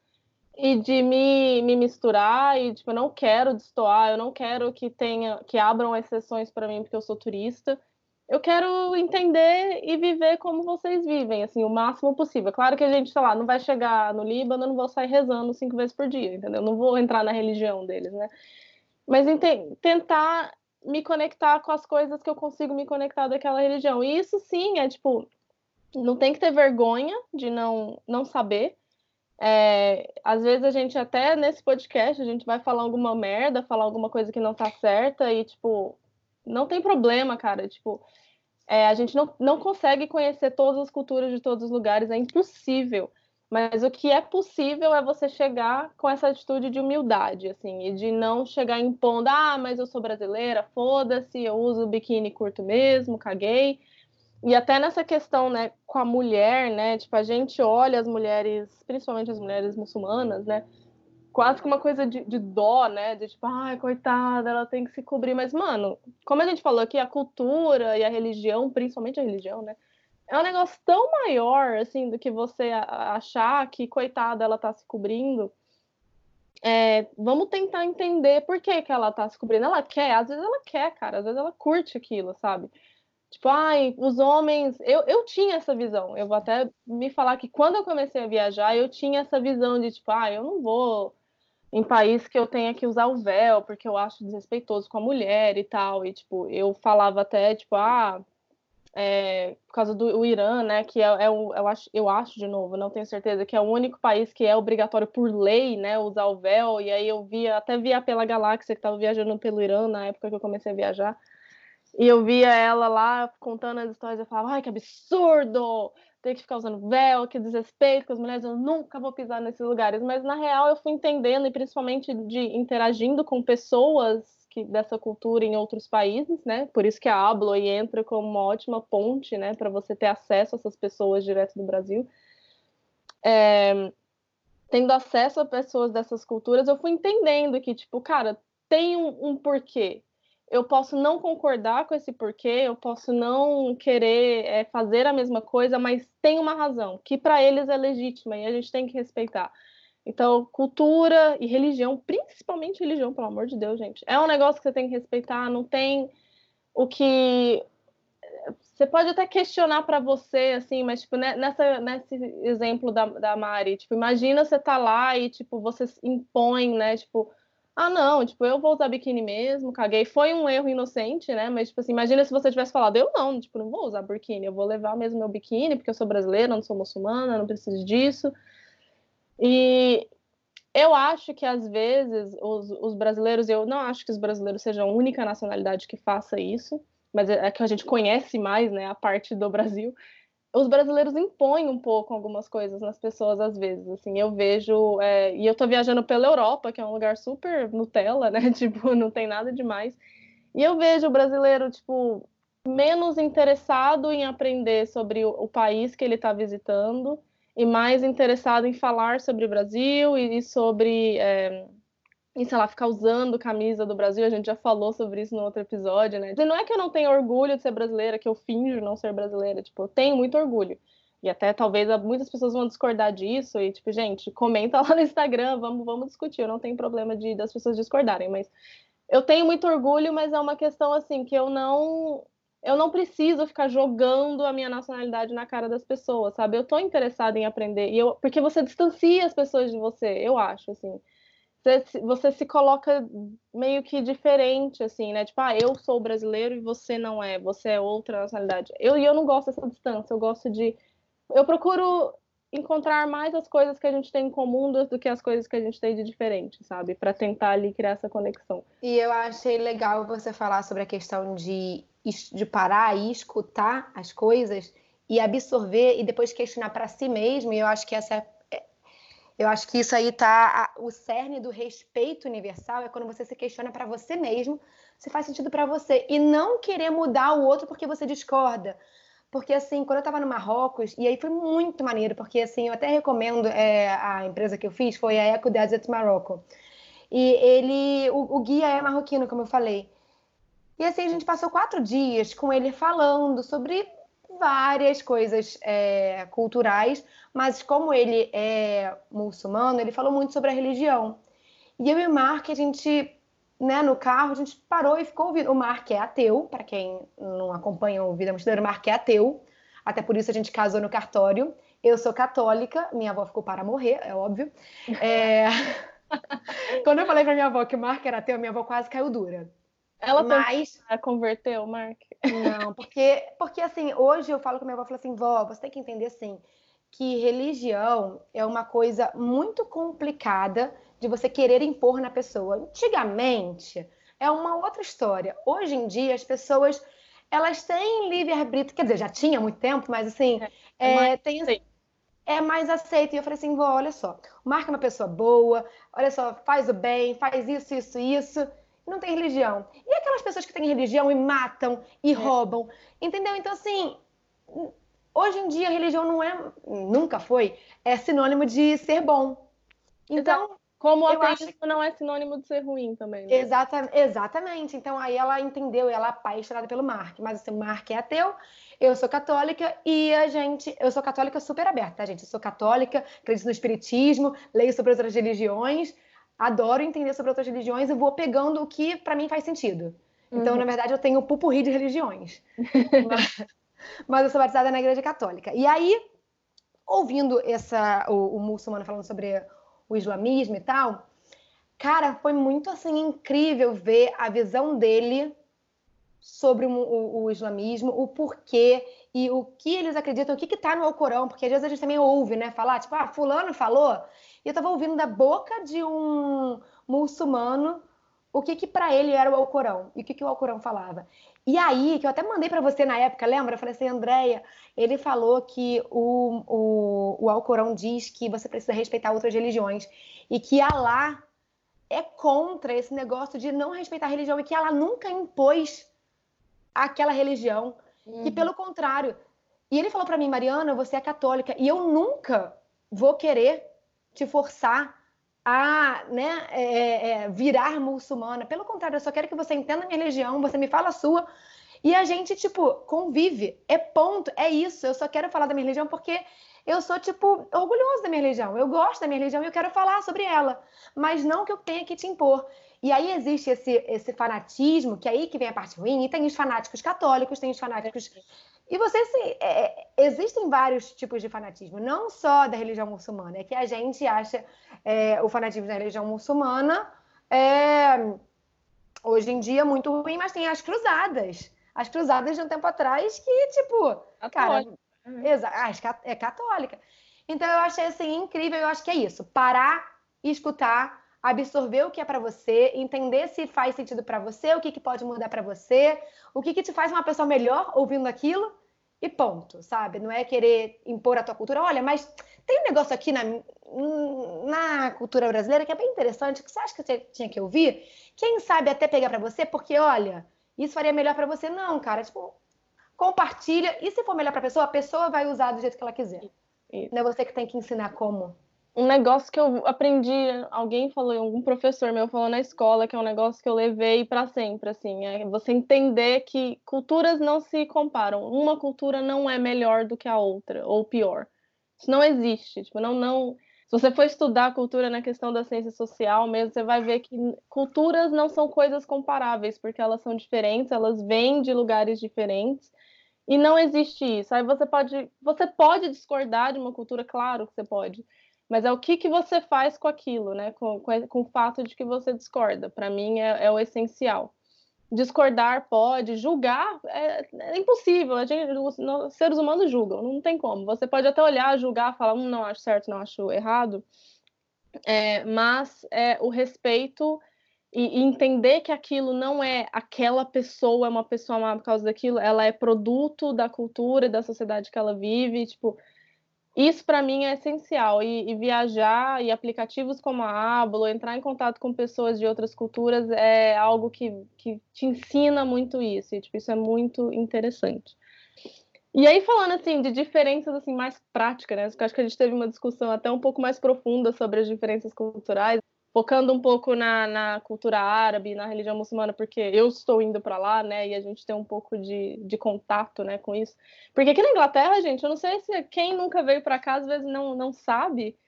e de me, me misturar e tipo, eu não quero destoar, eu não quero que tenha que abram exceções para mim porque eu sou turista. Eu quero entender e viver como vocês vivem, assim, o máximo possível. Claro que a gente, sei lá, não vai chegar no Líbano, não vou sair rezando cinco vezes por dia, entendeu? Não vou entrar na religião deles, né? Mas tentar me conectar com as coisas que eu consigo me conectar daquela religião. E isso sim é tipo, não tem que ter vergonha de não, não saber. É, às vezes a gente até nesse podcast a gente vai falar alguma merda, falar alguma coisa que não tá certa e tipo, não tem problema, cara. Tipo, é, a gente não, não consegue conhecer todas as culturas de todos os lugares, é impossível. Mas o que é possível é você chegar com essa atitude de humildade, assim, e de não chegar impondo, ah, mas eu sou brasileira, foda-se, eu uso biquíni curto mesmo, caguei. E até nessa questão, né, com a mulher, né, tipo, a gente olha as mulheres, principalmente as mulheres muçulmanas, né, quase que uma coisa de, de dó, né, de tipo, ai, coitada, ela tem que se cobrir. Mas, mano, como a gente falou aqui, a cultura e a religião, principalmente a religião, né, é um negócio tão maior, assim, do que você achar que, coitada, ela tá se cobrindo. É, vamos tentar entender por que, que ela tá se cobrindo. Ela quer, às vezes ela quer, cara, às vezes ela curte aquilo, sabe? Tipo, ai, os homens. Eu, eu tinha essa visão. Eu vou até me falar que quando eu comecei a viajar, eu tinha essa visão de, tipo, ah, eu não vou em país que eu tenha que usar o véu, porque eu acho desrespeitoso com a mulher e tal. E, tipo, eu falava até, tipo, ah, é, por causa do Irã, né, que é, é o, eu, acho, eu acho, de novo, não tenho certeza, que é o único país que é obrigatório por lei, né, usar o véu, e aí eu via, até via pela galáxia que estava viajando pelo Irã na época que eu comecei a viajar, e eu via ela lá contando as histórias, eu falava, ai, que absurdo, ter que ficar usando véu, que desrespeito com as mulheres, eu nunca vou pisar nesses lugares, mas na real eu fui entendendo, e principalmente de interagindo com pessoas que, dessa cultura em outros países, né? Por isso que a Abloy entra como uma ótima ponte, né, para você ter acesso a essas pessoas direto do Brasil. É, tendo acesso a pessoas dessas culturas, eu fui entendendo que, tipo, cara, tem um, um porquê. Eu posso não concordar com esse porquê, eu posso não querer é, fazer a mesma coisa, mas tem uma razão, que para eles é legítima e a gente tem que respeitar. Então, cultura e religião, principalmente religião, pelo amor de Deus, gente, é um negócio que você tem que respeitar, não tem o que você pode até questionar para você, assim, mas, tipo, né, nessa, nesse exemplo da, da Mari, tipo, imagina você tá lá e, tipo, você impõe, né, tipo, ah, não, tipo, eu vou usar biquíni mesmo, caguei, foi um erro inocente, né, mas, tipo assim, imagina se você tivesse falado, eu não, tipo, não vou usar biquíni, eu vou levar mesmo meu biquíni, porque eu sou brasileira, não sou muçulmana, não preciso disso, e eu acho que às vezes os, os, brasileiros, eu não acho que os brasileiros sejam a única nacionalidade que faça isso, mas é, é que a gente conhece mais, né, a parte do Brasil. Os brasileiros impõem um pouco algumas coisas nas pessoas às vezes, assim, eu vejo, é, e eu tô viajando pela Europa, que é um lugar super Nutella, né, <laughs> tipo, não tem nada demais, e eu vejo o brasileiro, tipo, menos interessado em aprender sobre o, o país que ele está visitando, e mais interessado em falar sobre o Brasil e, sobre, é, e, sei lá, ficar usando camisa do Brasil. A gente já falou sobre isso no outro episódio, né? E não é que eu não tenho orgulho de ser brasileira, que eu finjo não ser brasileira. Tipo, eu tenho muito orgulho. E até talvez muitas pessoas vão discordar disso. E, tipo, gente, comenta <laughs> lá no Instagram, vamos, vamos discutir. Eu não tenho problema de das pessoas discordarem, mas eu tenho muito orgulho, mas é uma questão assim que eu não eu não preciso ficar jogando a minha nacionalidade na cara das pessoas, sabe? Eu tô interessada em aprender, e eu, porque você distancia as pessoas de você, eu acho, assim. Você, você se coloca meio que diferente, assim, né? Tipo, ah, eu sou brasileiro e você não é, você é outra nacionalidade. Eu, e eu não gosto dessa distância, eu gosto de. Eu procuro encontrar mais as coisas que a gente tem em comum do que as coisas que a gente tem de diferente, sabe? Para tentar ali criar essa conexão. E eu achei legal você falar sobre a questão de de parar e escutar as coisas e absorver e depois questionar para si mesmo. E eu acho que essa é, eu acho que isso aí tá o cerne do respeito universal é quando você se questiona para você mesmo se faz sentido para você e não querer mudar o outro porque você discorda. Porque assim, quando eu estava no Marrocos, e aí foi muito maneiro, porque assim, eu até recomendo é, a empresa que eu fiz, foi a Eco Desert Marocco. E ele, o, o guia é marroquino, como eu falei. E assim, a gente passou quatro dias com ele falando sobre várias coisas é, culturais, mas como ele é muçulmano, ele falou muito sobre a religião. E eu e o Mark, a gente, né, no carro, a gente parou e ficou ouvindo. O Mark é ateu, para quem não acompanha o Vida Mochileira, o Mark é ateu, até por isso a gente casou no cartório. Eu sou católica, minha avó ficou para morrer, é óbvio. É... <laughs> Quando eu falei para minha avó que o Mark era ateu, minha avó quase caiu dura. Ela mas converteu, Mark? Não, porque porque assim, hoje eu falo com minha avó, falo assim, vó, você tem que entender assim, que religião é uma coisa muito complicada de você querer impor na pessoa. Antigamente é uma outra história. Hoje em dia as pessoas elas têm livre arbítrio, quer dizer, já tinha muito tempo, mas assim, é, é, mais tem aceito. é mais aceito. E eu falei assim, vó, olha só, é uma pessoa boa, olha só, faz o bem, faz isso, isso, isso não tem religião. E aquelas pessoas que têm religião e matam e é. roubam, entendeu? Então, assim, hoje em dia a religião não é, nunca foi, é sinônimo de ser bom. Então, como o ateísmo acho... não é sinônimo de ser ruim também. Né? Exata, exatamente. Então aí ela entendeu, ela é apaixonada pelo Mark. Mas assim, o Mark é ateu, eu sou católica e a gente. Eu sou católica super aberta, tá, gente? Eu sou católica, acredito no espiritismo, leio sobre outras religiões, adoro entender sobre outras religiões e vou pegando o que para mim faz sentido. Então, uhum. na verdade, eu tenho pupurri de religiões. <laughs> mas, mas, eu sou batizada na igreja católica. E aí, ouvindo essa, o, o muçulmano falando sobre o islamismo e tal, cara, foi muito assim incrível ver a visão dele sobre o, o, o, islamismo, o porquê e o que eles acreditam, o que está no Alcorão, porque às vezes a gente também ouve, né, falar, tipo, ah, fulano falou, e eu estava ouvindo da boca de um muçulmano o que que para ele era o Alcorão e o que que o Alcorão falava. E aí, que eu até mandei para você na época, lembra? Eu falei assim, Andréia, ele falou que o, o, o Alcorão diz que você precisa respeitar outras religiões e que Alá é contra esse negócio de não respeitar a religião e que ela nunca impôs aquela religião, uhum. que pelo contrário. E ele falou para mim, Mariana, você é católica e eu nunca vou querer te forçar a né, é, é, é, virar muçulmana. Pelo contrário, eu só quero que você entenda a minha religião, você me fala a sua. E a gente, tipo, convive. É ponto, é isso. Eu só quero falar da minha religião porque eu sou, tipo, orgulhoso da minha religião. Eu gosto da minha religião e eu quero falar sobre ela. Mas não que eu tenha que te impor. E aí existe esse, esse fanatismo, que é aí que vem a parte ruim, e tem os fanáticos católicos, tem os fanáticos. E você, assim, é, existem vários tipos de fanatismo, não só da religião muçulmana, é que a gente acha é, o fanatismo da religião muçulmana é, hoje em dia muito ruim, mas tem as cruzadas. As cruzadas de um tempo atrás que, tipo, cara, Uhum. é católica. Então eu achei assim incrível, eu acho que é isso, parar e escutar, absorver o que é para você, entender se faz sentido para você, o que, que pode mudar para você, o que, que te faz uma pessoa melhor ouvindo aquilo e ponto, sabe? Não é querer impor a tua cultura. Olha, mas tem um negócio aqui na, na cultura brasileira que é bem interessante, que você acha que você tinha que ouvir? Quem sabe até pegar para você, porque olha, isso faria melhor para você. Não, cara, tipo, compartilha. E se for melhor para a pessoa, a pessoa vai usar do jeito que ela quiser. Isso. Não é você que tem que ensinar como. Um negócio que eu aprendi, alguém falou, algum professor meu falou na escola, que é um negócio que eu levei para sempre, assim, é você entender que culturas não se comparam. Uma cultura não é melhor do que a outra, ou pior. Isso não existe. Tipo, não, não. Se você for estudar cultura na questão da ciência social mesmo, você vai ver que culturas não são coisas comparáveis, porque elas são diferentes, elas vêm de lugares diferentes e não existe isso. Aí você pode, você pode discordar de uma cultura, claro que você pode, mas é o que, que você faz com aquilo, né? Com, com, com o fato de que você discorda. Para mim é, é, o essencial. Discordar pode, julgar é, é impossível. A gente, os, seres humanos julgam, não tem como. Você pode até olhar, julgar, falar, hum, não acho certo, não acho errado, é, mas é, o respeito e, e, entender que aquilo não é aquela pessoa, é uma pessoa má por causa daquilo, ela é produto da cultura e da sociedade que ela vive, tipo, isso para mim é essencial. E, e, viajar e aplicativos como a Ablo, entrar em contato com pessoas de outras culturas é algo que, que te ensina muito isso, e tipo, isso é muito interessante. E aí, falando assim, de diferenças assim, mais práticas, né? Eu acho que a gente teve uma discussão até um pouco mais profunda sobre as diferenças culturais focando um pouco na, na, cultura árabe, na religião muçulmana, porque eu estou indo para lá, né, e a gente tem um pouco de, de contato, né, com isso. Porque aqui na Inglaterra, gente, eu não sei se quem nunca veio para cá, às vezes não, não sabe,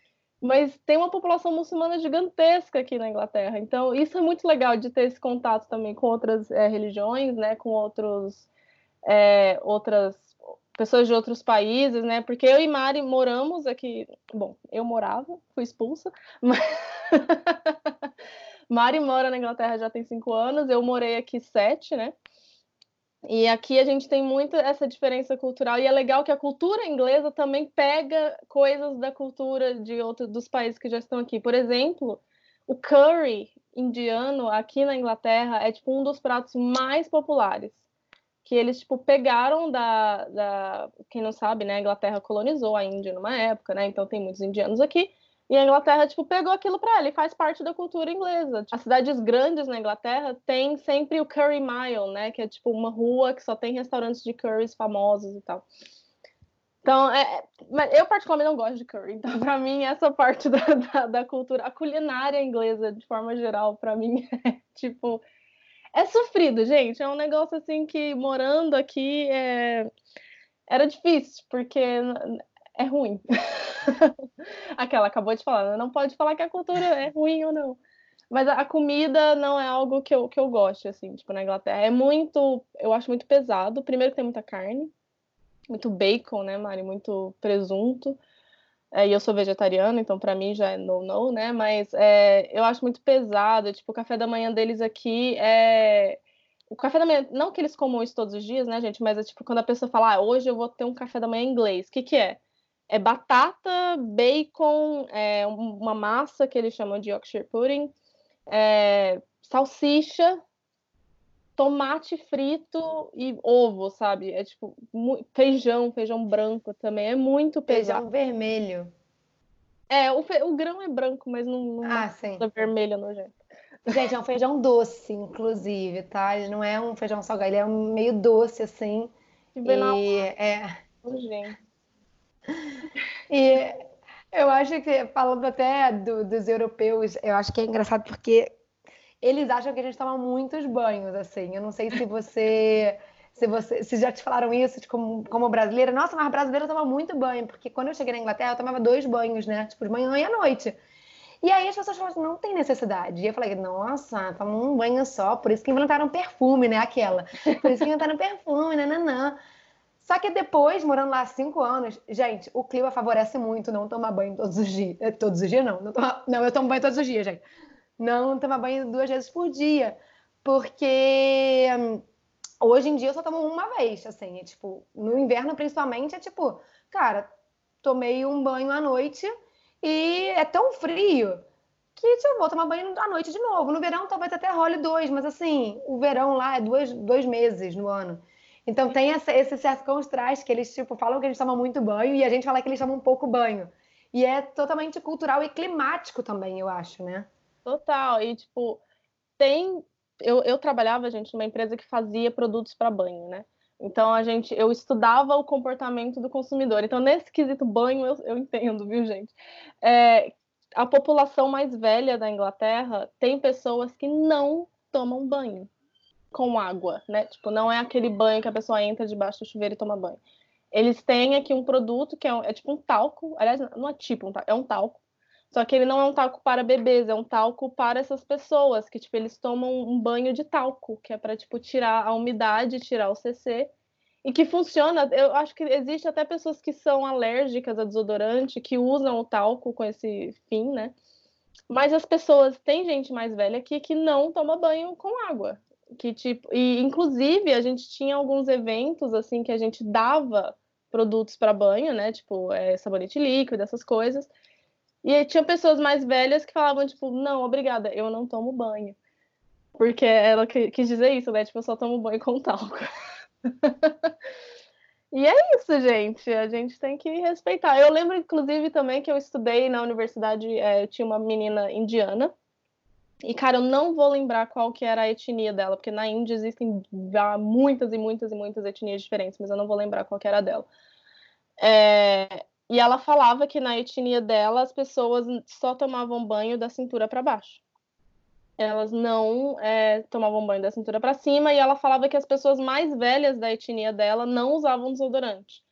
mas tem uma população muçulmana gigantesca aqui na Inglaterra. Então, isso é muito legal de ter esse contato também com outras é, religiões, né, com outros, é, outras pessoas de outros países, né? Porque eu e Mari moramos aqui. Bom, eu morava, fui expulsa, <laughs> mas. <laughs> Mari mora na Inglaterra já tem cinco anos, eu morei aqui sete, né? E aqui a gente tem muito essa diferença cultural e é legal que a cultura inglesa também pega coisas da cultura de outros dos países que já estão aqui. Por exemplo, o curry indiano aqui na Inglaterra é tipo um dos pratos mais populares que eles tipo pegaram da, da quem não sabe, né, a Inglaterra colonizou a Índia numa época, né? Então tem muitos indianos aqui. E a Inglaterra, tipo, pegou aquilo para ela e faz parte da cultura inglesa. As cidades grandes na Inglaterra têm sempre o Curry Mile, né? Que é, tipo, uma rua que só tem restaurantes de curries famosos e tal. Então, é, eu particularmente não gosto de curry. Então, para mim, essa parte da, da, da, cultura, a culinária inglesa, de forma geral, para mim, <laughs> é, tipo, é sofrido, gente. É um negócio assim que morando aqui é... era difícil, porque é ruim. <laughs> Aquela acabou de falar, não pode falar que a cultura é ruim ou não. Mas a comida não é algo que eu, que eu gosto, assim, tipo, na Inglaterra. É muito, eu acho muito pesado. Primeiro que tem muita carne, muito bacon, né, Mari? Muito presunto. É, e eu sou vegetariana, então para mim já é no-no, né? Mas é, eu acho muito pesado. Tipo, o café da manhã deles aqui é, o café da manhã, não que eles comam isso todos os dias, né, gente? Mas é tipo quando a pessoa fala, ah, hoje eu vou ter um café da manhã em inglês. O que, que é? É batata, bacon, é uma massa que eles chamam de Yorkshire pudding, é, salsicha, tomate frito e ovo, sabe? É tipo feijão, feijão branco também. É muito pesado. Feijão vermelho. É, o, fe... o grão é branco, mas não, não ah, sim. é vermelho nojento. Gente, é um feijão doce, inclusive, tá? Ele não é um feijão salgado, ele é um meio doce, assim. Que e é. Gente. E eu acho que, falando até do, dos europeus, eu acho que é engraçado porque eles acham que a gente toma muitos banhos, assim. Eu não sei se você. Se, você, se já te falaram isso de como, como brasileira, nossa, mas brasileira toma muito banho, porque quando eu cheguei na Inglaterra eu tomava dois banhos, né? Tipo, de manhã e à noite. E aí as pessoas falaram assim, não tem necessidade. E eu falei, nossa, toma um banho só, por isso que inventaram perfume, né? Aquela. Por isso que inventaram perfume, nananã. Só que depois, morando lá cinco anos, gente, o clima favorece muito não tomar banho todos os dias. Eh, todos os dias, não. Não, não eu tomo banho todos os dias, gente. Não tomar banho duas vezes por dia. Porque hum, hoje em dia eu só tomo uma vez, assim. É, tipo, no inverno, principalmente, é tipo, cara, tomei um banho à noite e é tão frio que tipo, eu vou tomar banho à noite de novo. No verão talvez até role dois, mas assim, o verão lá é dois, dois meses no ano. Então tem essa, esse certo contraste que eles tipo, falam que eles tomam muito banho e a gente fala que eles tomam um pouco banho. E é totalmente cultural e climático também, eu acho, né? Total. E tipo, tem. Eu, eu trabalhava, gente, numa empresa que fazia produtos para banho, né? Então a gente, eu estudava o comportamento do consumidor. Então nesse quesito banho eu, eu entendo, viu, gente? É, a população mais velha da Inglaterra tem pessoas que não tomam banho com água, né? Tipo, não é aquele banho que a pessoa entra debaixo do chuveiro e toma banho. Eles têm aqui um produto que é, é tipo um talco, aliás, não é tipo um talco, é um talco. Só que ele não é um talco para bebês, é um talco para essas pessoas que tipo eles tomam um banho de talco, que é para tipo tirar a umidade, tirar o CC e que funciona. Eu acho que existe até pessoas que são alérgicas a desodorante que usam o talco com esse fim, né? Mas as pessoas, tem gente mais velha aqui que não toma banho com água, que tipo, e inclusive a gente tinha alguns eventos assim que a gente dava produtos para banho, né? Tipo, é, sabonete líquido, essas coisas. E aí tinha pessoas mais velhas que falavam, tipo, não, obrigada, eu não tomo banho. Porque ela quis dizer isso, né? Tipo, eu só tomo banho com talco. <laughs> e é isso, gente. A gente tem que respeitar. Eu lembro, inclusive, também que eu estudei na universidade, é, tinha uma menina indiana. E, cara, eu não vou lembrar qual que era a etnia dela, porque na Índia existem muitas e muitas e muitas etnias diferentes, mas eu não vou lembrar qual que era dela. É, e ela falava que na etnia dela as pessoas só tomavam banho da cintura para baixo. Elas não é, tomavam banho da cintura para cima e ela falava que as pessoas mais velhas da etnia dela não usavam desodorante,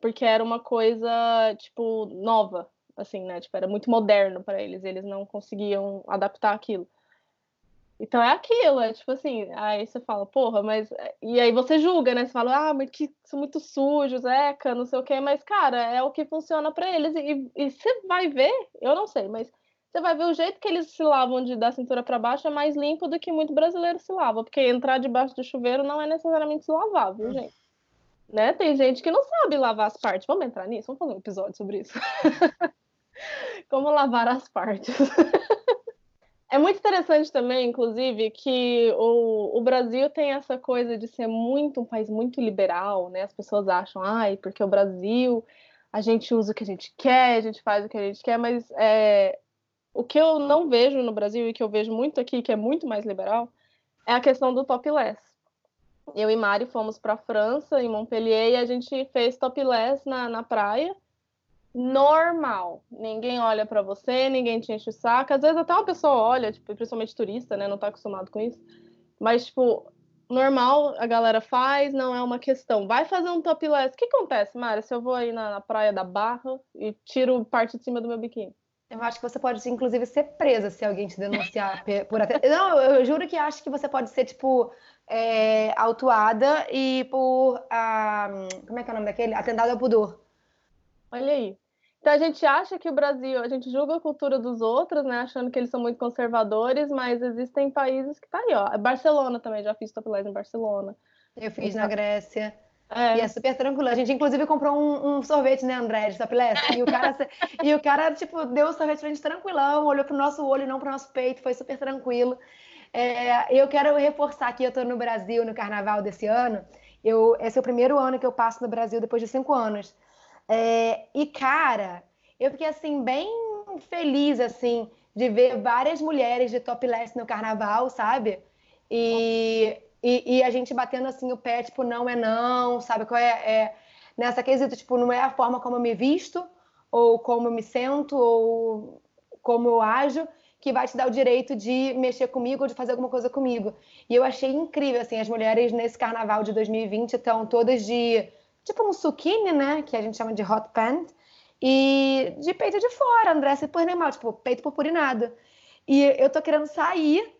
porque era uma coisa tipo nova, assim, né? Tipo, era muito moderno para eles, eles não conseguiam adaptar aquilo. Então é aquilo, é tipo assim, aí você fala, porra, mas. E aí você julga, né? Você fala, ah, mas que são muito sujos, eca, não sei o quê, mas, cara, é o que funciona para eles. E, e você vai ver, eu não sei, mas você vai ver o jeito que eles se lavam de da cintura para baixo é mais limpo do que muito brasileiro se lava, porque entrar debaixo do chuveiro não é necessariamente se lavar, viu, gente? Né? Tem gente que não sabe lavar as partes. Vamos entrar nisso? Vamos fazer um episódio sobre isso. <laughs> Como lavar as partes. <laughs> É muito interessante também, inclusive, que o, o Brasil tem essa coisa de ser muito um país muito liberal, né? As pessoas acham, ai, porque o Brasil a gente usa o que a gente quer, a gente faz o que a gente quer, mas é, o que eu não vejo no Brasil e que eu vejo muito aqui, que é muito mais liberal, é a questão do topless. Eu e Mari fomos para a França, em Montpellier, e a gente fez topless na, na praia normal. Ninguém olha para você, ninguém te enche o saco. Às vezes até uma pessoa olha, tipo, principalmente turista, né? Não tá acostumado com isso. Mas, tipo, normal, a galera faz, não é uma questão. Vai fazer um topless. O que acontece, Mara, se eu vou aí na, na praia da Barra e tiro parte de cima do meu biquíni? Eu acho que você pode, inclusive, ser presa se alguém te denunciar <laughs> por até. Não, eu juro que acho que você pode ser, tipo, é, autuada e por. Ah, como é que é o nome daquele? Atentado ao pudor. Olha aí. Então a gente acha que o Brasil, a gente julga a cultura dos outros, né? Achando que eles são muito conservadores, mas existem países que tá aí, ó. Barcelona também, já fiz topless em Barcelona. Eu fiz na Grécia. É. E é super tranquilo. A gente, inclusive, comprou um, um sorvete, né, André, de topless. E o cara, e o cara tipo, deu o sorvete pra gente tranquilão, olhou pro nosso olho, não pro nosso peito, foi super tranquilo. É, eu quero reforçar que eu tô no Brasil no carnaval desse ano. Eu, esse é o primeiro ano que eu passo no Brasil depois de cinco anos. É, e, cara, eu fiquei, assim, bem feliz, assim, de ver várias mulheres de topless no carnaval, sabe? E, e, e, a gente batendo, assim, o pé, tipo, não é não, sabe? Qual é, é, nessa quesito, tipo, não é a forma como eu me visto, ou como eu me sento, ou como eu ajo, que vai te dar o direito de mexer comigo ou de fazer alguma coisa comigo. E eu achei incrível, assim, as mulheres nesse carnaval de 2020 estão todas de tipo um suquine, né? Que a gente chama de hot pant. E de peito de fora, André se põe normal, tipo, peito purpurinado. E eu tô querendo sair,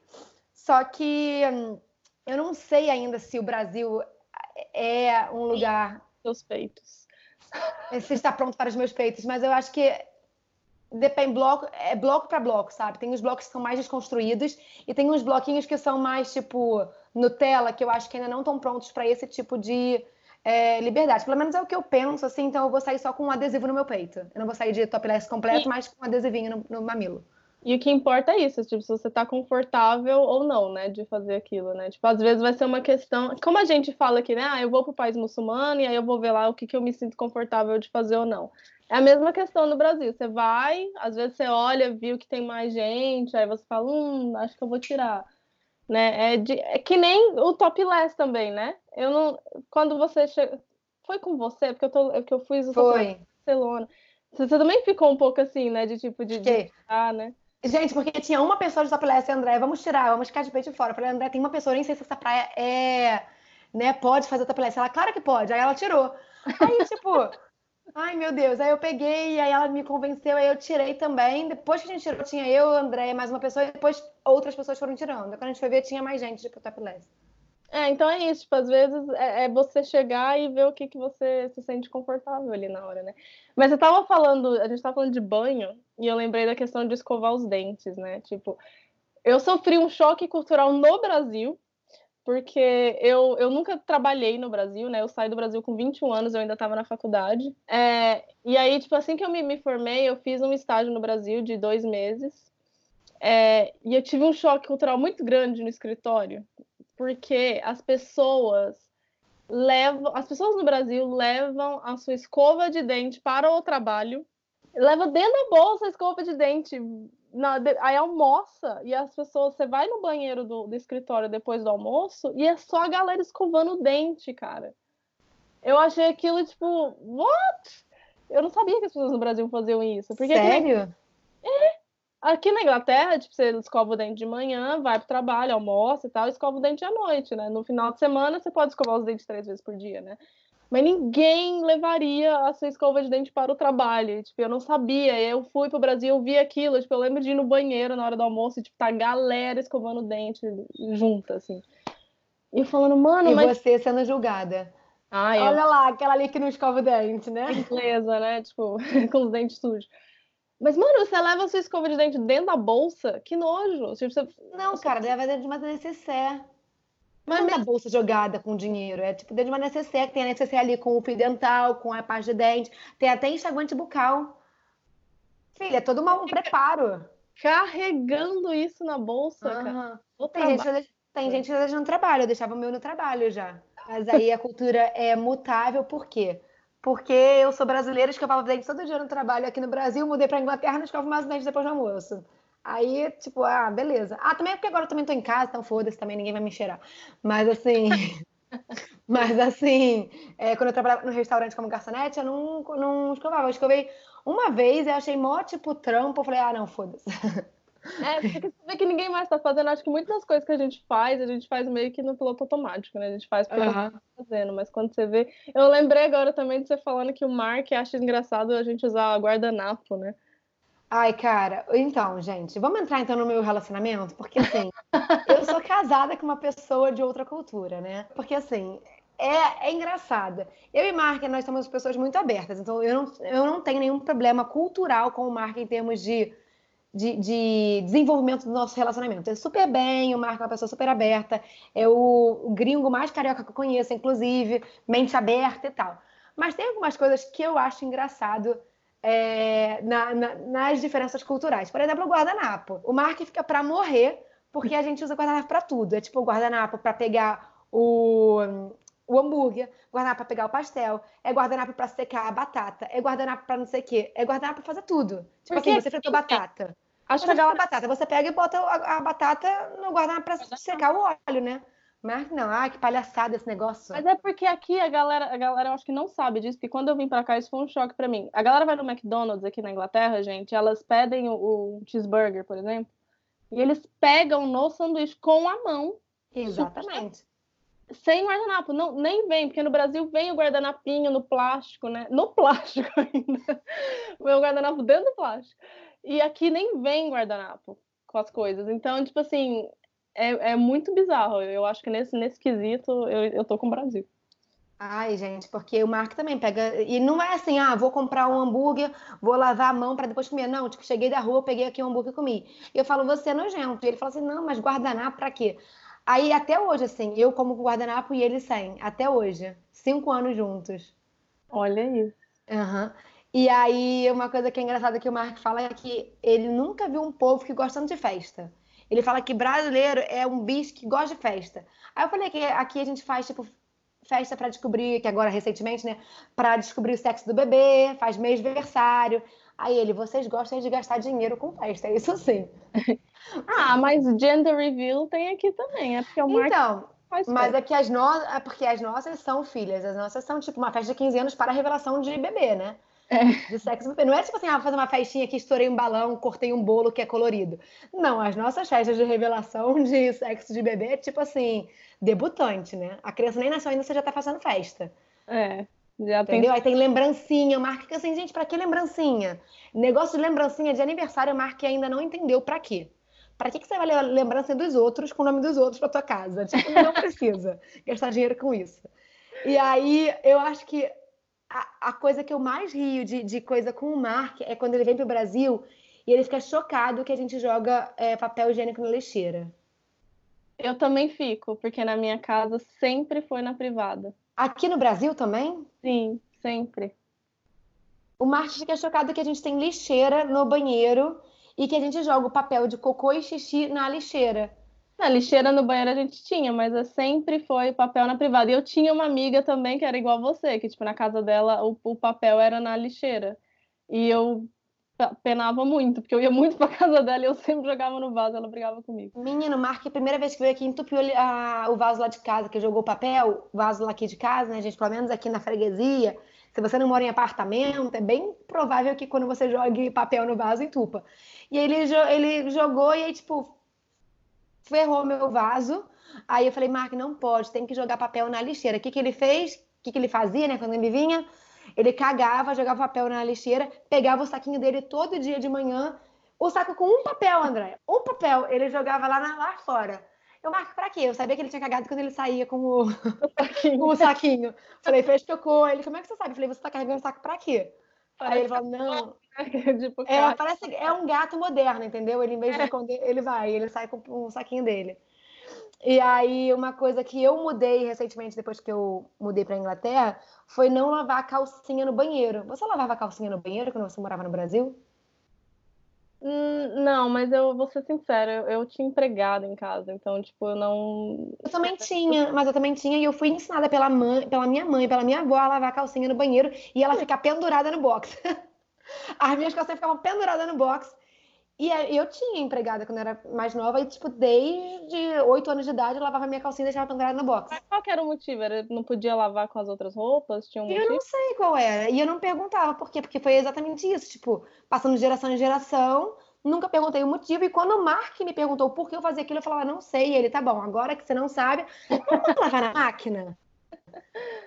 só que hum, eu não sei ainda se o Brasil é um lugar. Seus peitos. Se está pronto para os meus peitos, mas eu acho que depende bloco é bloco para bloco, sabe? Tem os blocos que são mais desconstruídos e tem uns bloquinhos que são mais tipo Nutella, que eu acho que ainda não estão prontos para esse tipo de é, liberdade. Pelo menos é o que eu penso, assim, então eu vou sair só com um adesivo no meu peito. Eu não vou sair de topless completo, e... mas com um adesivinho no, no, mamilo. E o que importa é isso, tipo, se você tá confortável ou não, né, de fazer aquilo, né? Tipo, às vezes vai ser uma questão. Como a gente fala aqui, né? Ah, eu vou pro país muçulmano e aí eu vou ver lá o que, que eu me sinto confortável de fazer ou não. É a mesma questão no Brasil. Você vai, às vezes você olha, viu que tem mais gente, aí você fala, hum, acho que eu vou tirar né? É, de, é que nem o topless também, né? Eu não, quando você chega, foi com você porque eu tô, é que eu fui foi Barcelona. Você, você, também ficou um pouco assim, né? De tipo de, de ah, né? Gente, porque tinha uma pessoa de topless, André, vamos tirar, vamos ficar de peito de fora. Eu falei, André, tem uma pessoa, nem sei se essa praia é, né, pode fazer topless. Ela, claro que pode. Aí ela tirou. Aí, tipo, Ai, meu Deus. Aí eu peguei, aí ela me convenceu, aí eu tirei também. Depois que a gente tirou, tinha eu, André, mais uma pessoa, e depois outras pessoas foram tirando. Quando a gente foi ver, tinha mais gente, tipo, topless. É, então é isso, tipo, às vezes é, é, você chegar e ver o que, que você se sente confortável ali na hora, né? Mas eu tava falando, a gente tava falando de banho, e eu lembrei da questão de escovar os dentes, né? Tipo, eu sofri um choque cultural no Brasil, porque eu, eu nunca trabalhei no Brasil, né? Eu saí do Brasil com 21 anos, eu ainda estava na faculdade. É, e aí, tipo, assim que eu me, me, formei, eu fiz um estágio no Brasil de dois meses. É, e eu tive um choque cultural muito grande no escritório, porque as pessoas levam, as pessoas no Brasil levam a sua escova de dente para o trabalho, leva dentro da bolsa a escova de dente na, aí almoça e as pessoas, você vai no banheiro do, do, escritório depois do almoço e é só a galera escovando o dente, cara. Eu achei aquilo tipo, what? Eu não sabia que as pessoas no Brasil faziam isso. Porque Sério? Aqui. É. Aqui na Inglaterra, tipo, você escova o dente de manhã, vai pro trabalho, almoça e tal, escova o dente à noite, né? No final de semana você pode escovar os dentes três vezes por dia, né? Mas ninguém levaria a sua escova de dente para o trabalho. Tipo, eu não sabia. Eu fui pro Brasil, eu vi aquilo. Tipo, eu lembro de ir no banheiro na hora do almoço e, tipo, tá a galera escovando o dente junta, assim. E eu falando, mano, e mas... você sendo julgada. Ai, Olha eu... lá, aquela ali que não escova o dente, né? Inglesa, né? Tipo, <laughs> com os dentes sujos. Mas, mano, você leva a sua escova de dente dentro da bolsa? Que nojo. Tipo, você... Não, cara, leva dentro de uma necessaire. Mas não é a bolsa jogada com dinheiro, é tipo dentro de uma necessaire, que tem a necessaire ali com o fio dental, com a parte de dente, tem até enxaguante bucal. Filha, é todo uma, um preparo. Carregando isso na bolsa, uhum. cara. Tem gente, tem gente que deixa no trabalho, eu deixava o meu no trabalho já. Mas aí a cultura é mutável, por quê? Porque eu sou brasileira, escovava dente todo dia no trabalho aqui no Brasil, mudei para Inglaterra, não escovo mais dente depois do almoço. Aí, tipo, ah, beleza. Ah, também é porque agora eu também tô em casa, então foda-se, também ninguém vai me cheirar. Mas assim. <laughs> mas assim, é, quando eu trabalhava no restaurante como garçonete, eu não, não escovava. Eu escovei uma vez, eu achei mó, tipo, trampo. Eu falei, ah, não, foda-se. É, porque você vê que ninguém mais tá fazendo. Acho que muitas das coisas que a gente faz, a gente faz meio que no piloto automático, né? A gente faz porque uhum. tá fazendo. Mas quando você vê. Eu lembrei agora também de você falando que o Mark acha engraçado a gente usar guardanapo, né? Ai, cara, então, gente, vamos entrar então no meu relacionamento? Porque assim, eu sou <laughs> casada com uma pessoa de outra cultura, né? Porque assim, é, é engraçada. Eu e Mark, nós somos pessoas muito abertas, então eu não, eu não tenho nenhum problema cultural com o Mark em termos de, de, de desenvolvimento do nosso relacionamento. É super bem, o Mark é uma pessoa super aberta, é o, o gringo mais carioca que eu conheço, inclusive, mente aberta e tal. Mas tem algumas coisas que eu acho engraçado é, na, na, nas diferenças culturais. Por exemplo, o guardanapo. O Mark fica para morrer porque a gente usa guardanapo para tudo. É tipo o guardanapo para pegar o, o hambúrguer, guardanapo para pegar o pastel, é guardanapo para secar a batata, é guardanapo para não sei o quê, é guardanapo para fazer tudo. Tipo assim, você fritou batata. Acho que galera... batata, você pega e bota a, a batata no guardanapo para secar o óleo, né? Mas não, ai, que palhaçada esse negócio. Mas é porque aqui a galera, a galera eu acho que não sabe disso, porque quando eu vim para cá isso foi um choque para mim. A galera vai no McDonald's aqui na Inglaterra, gente, elas pedem o, o cheeseburger, por exemplo, e eles pegam no sanduíche com a mão. Exatamente sem guardanapo, não, nem vem, porque no Brasil vem o guardanapinho no plástico, né? No plástico <laughs> ainda. Vem o guardanapo dentro do plástico. E aqui nem vem guardanapo com as coisas. Então, tipo assim, é, é muito bizarro. Eu acho que nesse, nesse quesito eu, eu tô com o Brasil. Ai, gente, porque o Mark também pega. E não é assim, ah, vou comprar um hambúrguer, vou lavar a mão para depois comer. Não, tipo, cheguei da rua, peguei aqui um hambúrguer e comi. E eu falo, você é nojento. E ele fala assim, não, mas guardanapo pra quê? Aí até hoje, assim, eu como guardanapo e ele sem, até hoje. Cinco anos juntos. Olha isso. Uhum. E aí, uma coisa que é engraçada que o Mark fala é que ele nunca viu um povo que gosta de festa. Ele fala que brasileiro é um bicho que gosta de festa. Aí eu falei que aqui a gente faz, tipo, festa para descobrir, que agora recentemente, né, para descobrir o sexo do bebê, faz mês aniversário. Aí ele, vocês gostam de gastar dinheiro com festa, é isso sim. <laughs> ah, mas gender reveal tem aqui também, é porque o Mark Então, mas é que as nossas, é porque as nossas são filhas, as nossas são tipo uma festa de 15 anos para a revelação de bebê, né? É. De sexo bebê. Não é tipo assim, ah, vou fazer uma festinha aqui, estourei um balão, cortei um bolo que é colorido. Não, as nossas festas de revelação <laughs> de sexo de bebê é tipo assim, debutante, né? A criança nem nasceu ainda, você já tá fazendo festa. É. Já Entendeu? Tem... Aí tem lembrancinha, marca assim, gente, para que lembrancinha? Negócio de lembrancinha de aniversário, marca ainda não entendeu para quê. Para que, que você vai levar lembrança dos outros com o nome dos outros para tua casa? Tipo, não precisa <laughs> gastar dinheiro com isso. E aí, eu acho que a, a coisa que eu mais rio de, de coisa com o Mark é quando ele vem pro Brasil e ele fica chocado que a gente joga é, papel higiênico na lixeira. Eu também fico, porque na minha casa sempre foi na privada. Aqui no Brasil também? Sim, sempre. O Martin fica chocado que a gente tem lixeira no banheiro e que a gente joga o papel de cocô e xixi na lixeira. Na lixeira no banheiro a gente tinha, mas sempre foi papel na privada. E eu tinha uma amiga também que era igual você, que tipo na casa dela o, o papel era na lixeira. E eu penava muito, porque eu ia muito <laughs> pra casa dela e eu sempre jogava no vaso, ela brigava comigo. Menino, Mark, a primeira vez que veio aqui, entupiu a, o vaso lá de casa, que jogou papel, o vaso lá aqui de casa, né, gente? Pelo menos aqui na freguesia, se você não mora em apartamento, é bem provável que quando você jogue papel no vaso, entupa. E ele, ele jogou e aí, tipo, ferrou meu vaso. Aí eu falei, Mark, não pode, tem que jogar papel na lixeira. O que, que ele fez? O que, que ele fazia, né, quando ele vinha? Ele cagava, jogava papel na lixeira, pegava o saquinho dele todo dia de manhã, o saco com um papel, André, um papel, ele jogava lá, na, lá fora. Eu marco pra quê? Eu sabia que ele tinha cagado quando ele saía com o, <laughs> o saquinho. Falei, fez cocô. Ele, como é que você sabe? Falei, você tá carregando o saco pra quê? Parece Aí ele falou, não. <laughs> tipo, é, parece, é um gato moderno, entendeu? Ele, em vez de é. esconder, ele vai, ele sai com o saquinho dele. E aí, uma coisa que eu mudei recentemente, depois que eu mudei para Inglaterra, foi não lavar a calcinha no banheiro. Você lavava a calcinha no banheiro quando você morava no Brasil? Hum, não, mas eu vou ser sincera, eu, eu tinha empregada em casa, então, tipo, eu não. Eu também tinha, mas eu também tinha, e eu fui ensinada pela, mãe, pela minha mãe, pela minha avó a lavar a calcinha no banheiro e ela ficar pendurada no box. <laughs> As minhas calcinhas ficavam penduradas no box e eu tinha empregada quando eu era mais nova, e, tipo, desde oito anos de idade, eu lavava minha calcinha e deixava pendurada no box. Mas qual que era o motivo? Era, não podia lavar com as outras roupas? Tinha um eu não sei qual era. E eu não perguntava por quê, porque foi exatamente isso. Tipo, passando de geração em geração, nunca perguntei o motivo. E quando o Mark me perguntou por que eu fazia aquilo, eu falava, não sei. E ele, tá bom, agora que você não sabe, vamos lavar na máquina?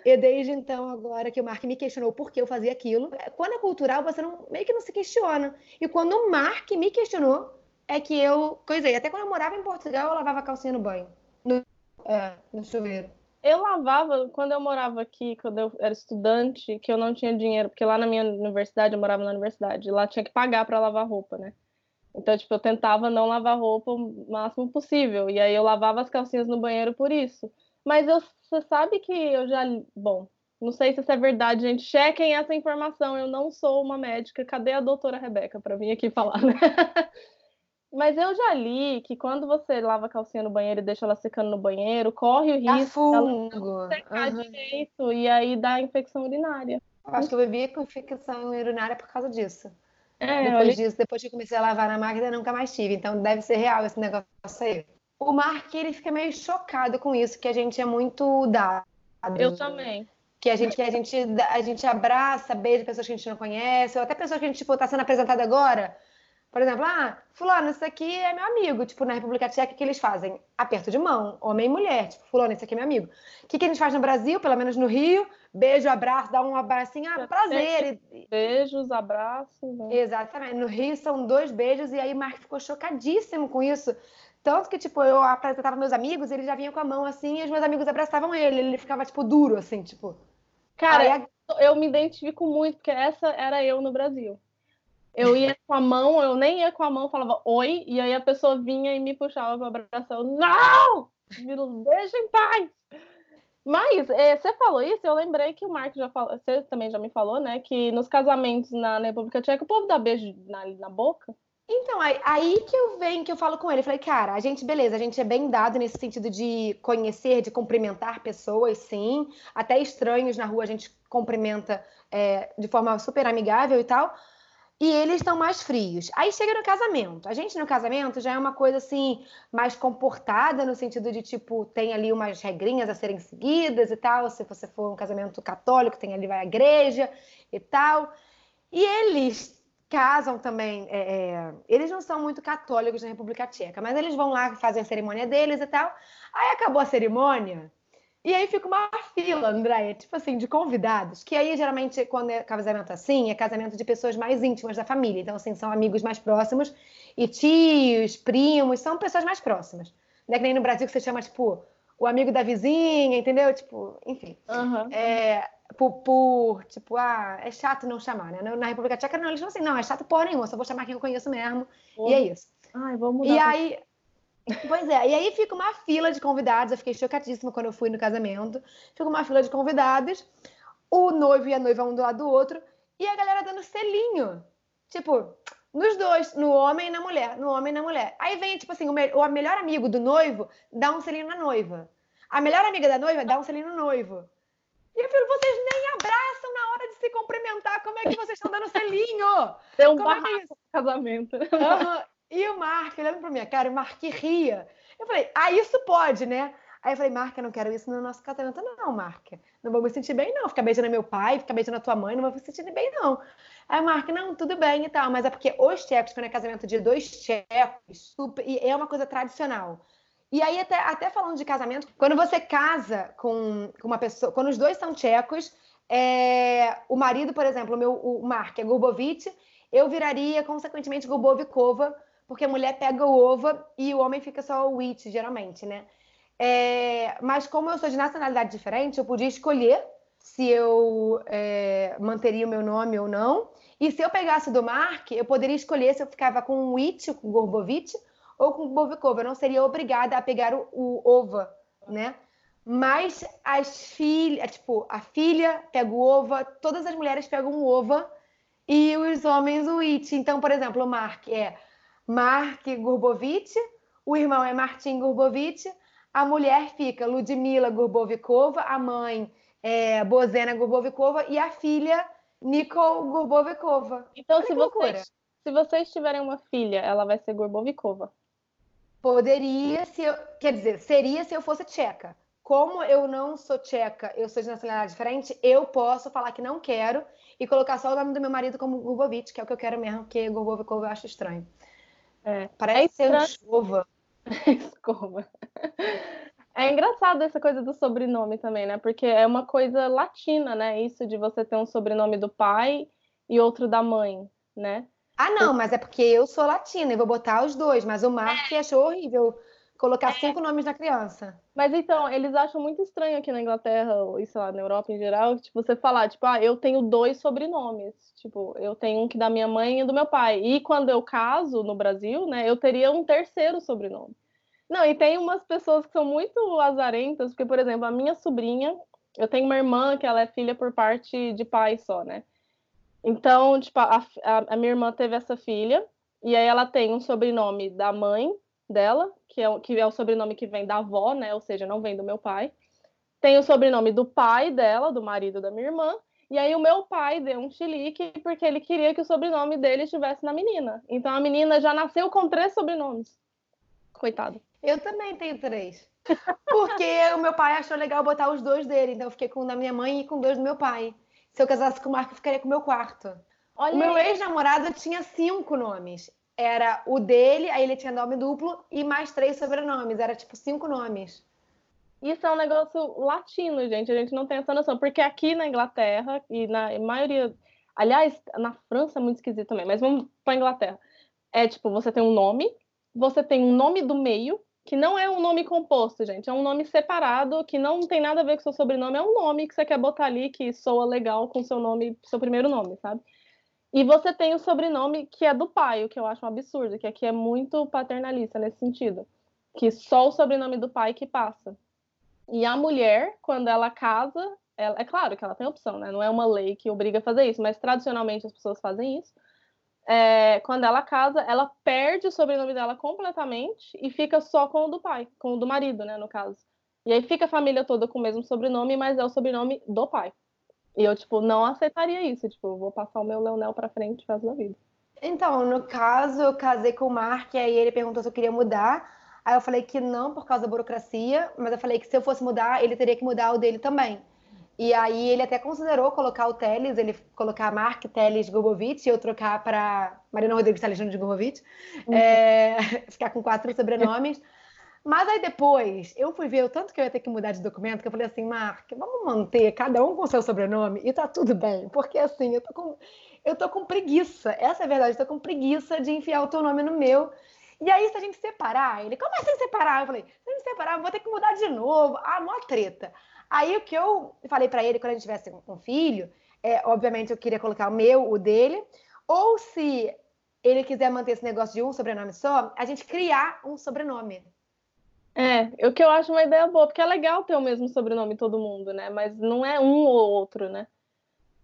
E desde então, agora que o Mark me questionou por que eu fazia aquilo, quando é cultural, você não, meio que não se questiona. E quando o Mark me questionou, é que eu coisei. Até quando eu morava em Portugal, eu lavava calcinha no banho. No, é, no chuveiro. Eu lavava, quando eu morava aqui, quando eu era estudante, que eu não tinha dinheiro, porque lá na minha universidade, eu morava na universidade, lá tinha que pagar para lavar roupa, né? Então, tipo, eu tentava não lavar roupa o máximo possível. E aí eu lavava as calcinhas no banheiro por isso. Mas eu, você sabe que eu já. Bom, não sei se isso é verdade, gente. Chequem essa informação. Eu não sou uma médica. Cadê a doutora Rebeca para vir aqui falar, né? <laughs> Mas eu já li que quando você lava a calcinha no banheiro e deixa ela secando no banheiro, corre o risco dela não secar uhum. direito e aí dá infecção urinária. Eu acho que eu bebia com infecção urinária por causa disso. É, depois disso, depois que comecei a lavar na máquina, nunca mais tive. Então deve ser real esse negócio aí. O Mark, ele fica meio chocado com isso, que a gente é muito dado. Eu também. Que a gente, que a gente, a gente abraça, beija pessoas que a gente não conhece, ou até pessoas que a gente, tipo, tá sendo apresentada agora. Por exemplo, ah, fulano, esse aqui é meu amigo. Tipo, na República Tcheca, o que eles fazem? Aperto de mão, homem e mulher. Tipo, fulano, esse aqui é meu amigo. O que, que a gente faz no Brasil, pelo menos no Rio? Beijo, abraço, dá um abracinho, ah, prazer. Beijos, abraços. Né? Exatamente. No Rio são dois beijos e aí Mark ficou chocadíssimo com isso. Tanto que, tipo, eu apresentava meus amigos, ele já vinha com a mão assim e os meus amigos abraçavam ele. Ele ficava, tipo, duro, assim, tipo. Cara, eu me identifico muito, porque essa era eu no Brasil. Eu ia com a mão, eu nem ia com a mão, falava oi, e aí a pessoa vinha e me puxava para abraçar. Eu, não! Me deixa em paz! Mas é, você falou isso, eu lembrei que o Mark já falou, você também já me falou, né? Que nos casamentos na, República Tcheca o povo dá beijo na, na boca. Então, aí, aí, que eu venho, que eu falo com ele. Eu falei, cara, a gente, beleza, a gente é bem dado nesse sentido de conhecer, de cumprimentar pessoas, sim. Até estranhos na rua a gente cumprimenta é, de forma super amigável e tal e eles estão mais frios. Aí chega no casamento. A gente no casamento já é uma coisa assim mais comportada no sentido de tipo tem ali umas regrinhas a serem seguidas e tal. Se você for um casamento católico, tem ali vai a igreja e tal. E eles casam também. É, é, eles não são muito católicos na República Tcheca, mas eles vão lá fazer a cerimônia deles e tal. Aí acabou a cerimônia. E aí fica uma fila, Andréia, tipo assim, de convidados, que aí geralmente, quando é casamento assim, é casamento de pessoas mais íntimas da família. Então, assim, são amigos mais próximos, e tios, primos, são pessoas mais próximas. Não é que nem no Brasil que você chama, tipo, o amigo da vizinha, entendeu? Tipo, enfim. Uhum. É, por, por, tipo, ah, é chato não chamar, né? Na República Tcheca, não, eles falam assim, não, é chato porra nenhuma, só vou chamar quem eu conheço mesmo, uhum. e é isso. Ai, vamos. E aí, Pois é, e aí fica uma fila de convidados. Eu fiquei chocadíssima quando eu fui no casamento. Fica uma fila de convidados, o noivo e a noiva um do lado do outro, e a galera dando selinho. Tipo, nos dois, no homem e na mulher, no homem e na mulher. Aí vem, tipo assim, o, me o melhor amigo do noivo dá um selinho na noiva. A melhor amiga da noiva dá um selinho no noivo. E eu falo, vocês nem abraçam na hora de se cumprimentar. Como é que vocês estão dando selinho? Deu um Como é que é casamento. Uhum. E o Mark olhando pra minha cara, o Mark ria. Eu falei, ah, isso pode, né? Aí eu falei, Mark, eu não quero isso no nosso casamento, não, Mark. Não vou me sentir bem, não. Ficar beijando meu pai, ficar beijando a tua mãe, não vou me sentir bem, não. Aí o Mark, não, tudo bem e tal. Mas é porque os tchecos, quando é casamento de dois tchecos, super, e é uma coisa tradicional. E aí, até, até falando de casamento, quando você casa com, com uma pessoa, quando os dois são tchecos, é, o marido, por exemplo, o meu o Mark é Gurbovic, eu viraria, consequentemente, Gubovikova, porque a mulher pega o ova e o homem fica só o it, geralmente, né? É, mas como eu sou de nacionalidade diferente, eu podia escolher se eu é, manteria o meu nome ou não. E se eu pegasse do Mark, eu poderia escolher se eu ficava com o It, com o Gorbovic, ou com o Bovikova. Eu não seria obrigada a pegar o, o Ova, né? Mas as filhas, tipo, a filha pega o Ova, todas as mulheres pegam o Ova e os homens o It. Então, por exemplo, o Mark é Mark Gurbovic, o irmão é Martin Gurbovic, a mulher fica Ludmila Gurbovikova, a mãe é Bozena Gurbovikova e a filha Nicole Gurbovikova. Então, se vocês, se vocês tiverem uma filha, ela vai ser Gurbovikova? Poderia, se eu, quer dizer, seria se eu fosse tcheca. Como eu não sou tcheca, eu sou de nacionalidade diferente, eu posso falar que não quero e colocar só o nome do meu marido como Gurbovic, que é o que eu quero mesmo, porque Gurbovikova eu acho estranho. É, Parece é ser escova. <laughs> escova. É engraçado essa coisa do sobrenome também, né? Porque é uma coisa latina, né? Isso de você ter um sobrenome do pai e outro da mãe, né? Ah, não, mas é porque eu sou latina e vou botar os dois, mas o Mark é. achou horrível colocar é. cinco nomes na criança. Mas então, eles acham muito estranho aqui na Inglaterra, ou sei lá, na Europa em geral, tipo, você falar, tipo, ah, eu tenho dois sobrenomes. Tipo, eu tenho um que da minha mãe e do meu pai. E quando eu caso no Brasil, né, eu teria um terceiro sobrenome. Não, e tem umas pessoas que são muito azarentas, porque, por exemplo, a minha sobrinha, eu tenho uma irmã que ela é filha por parte de pai só, né? Então, tipo, a, a, a minha irmã teve essa filha, e aí ela tem um sobrenome da mãe dela, que é, que é o sobrenome que vem da avó, né? Ou seja, não vem do meu pai. Tem o sobrenome do pai dela, do marido da minha irmã. E aí o meu pai deu um chilique porque ele queria que o sobrenome dele estivesse na menina. Então a menina já nasceu com três sobrenomes. Coitado. Eu também tenho três. <laughs> Porque o meu pai achou legal botar os dois dele. Então eu fiquei com o da minha mãe e com dois do meu pai. Se eu casasse com o Marco, eu ficaria com o meu quarto. Olha o meu ex-namorado tinha cinco nomes. Era o dele, aí ele tinha nome duplo e mais três sobrenomes. Era tipo cinco nomes. Isso é um negócio latino, gente. A gente não tem essa noção. Porque aqui na Inglaterra e na maioria. Aliás, na França é muito esquisito também, mas vamos para Inglaterra. É tipo, você tem um nome, você tem um nome do meio, que não é um nome composto, gente. É um nome separado, que não tem nada a ver com seu sobrenome. É um nome que você quer botar ali que soa legal com seu nome, seu primeiro nome, sabe? E você tem o sobrenome que é do pai, o que eu acho um absurdo, que aqui é muito paternalista nesse sentido. Que só o sobrenome do pai que passa. E a mulher, quando ela casa, ela, é claro que ela tem opção, né? Não é uma lei que obriga a fazer isso, mas tradicionalmente as pessoas fazem isso. É, quando ela casa, ela perde o sobrenome dela completamente e fica só com o do pai, com o do marido, né, no caso. E aí fica a família toda com o mesmo sobrenome, mas é o sobrenome do pai. E eu, tipo, não aceitaria isso. Tipo, eu vou passar o meu Leonel pra frente o resto da vida. Então, no caso, eu casei com o Mark, e aí ele perguntou se eu queria mudar. Aí eu falei que não, por causa da burocracia, mas eu falei que se eu fosse mudar, ele teria que mudar o dele também. E aí ele até considerou colocar o Teles, ele colocar Mark Teles Gobovich e eu trocar para Mariana Rodrigues Teles de Gobovich, uhum. é, <laughs> ficar com quatro sobrenomes. Mas aí depois, eu fui ver o tanto que eu ia ter que mudar de documento, que eu falei assim, Mark, vamos manter cada um com seu sobrenome e tá tudo bem. Porque assim, eu tô com, eu tô com preguiça. Essa é a verdade, eu tô com preguiça de enfiar o teu nome no meu. E aí, se a gente separar, ele, como assim separar? Eu falei, se a gente separar, eu vou ter que mudar de novo. Ah, mó treta. Aí o que eu falei para ele quando a gente tivesse um filho, é, obviamente eu queria colocar o meu, o dele, ou se ele quiser manter esse negócio de um sobrenome só, a gente criar um sobrenome. É, o que eu acho uma ideia boa, porque é legal ter o mesmo sobrenome todo mundo, né? Mas não é um ou outro, né?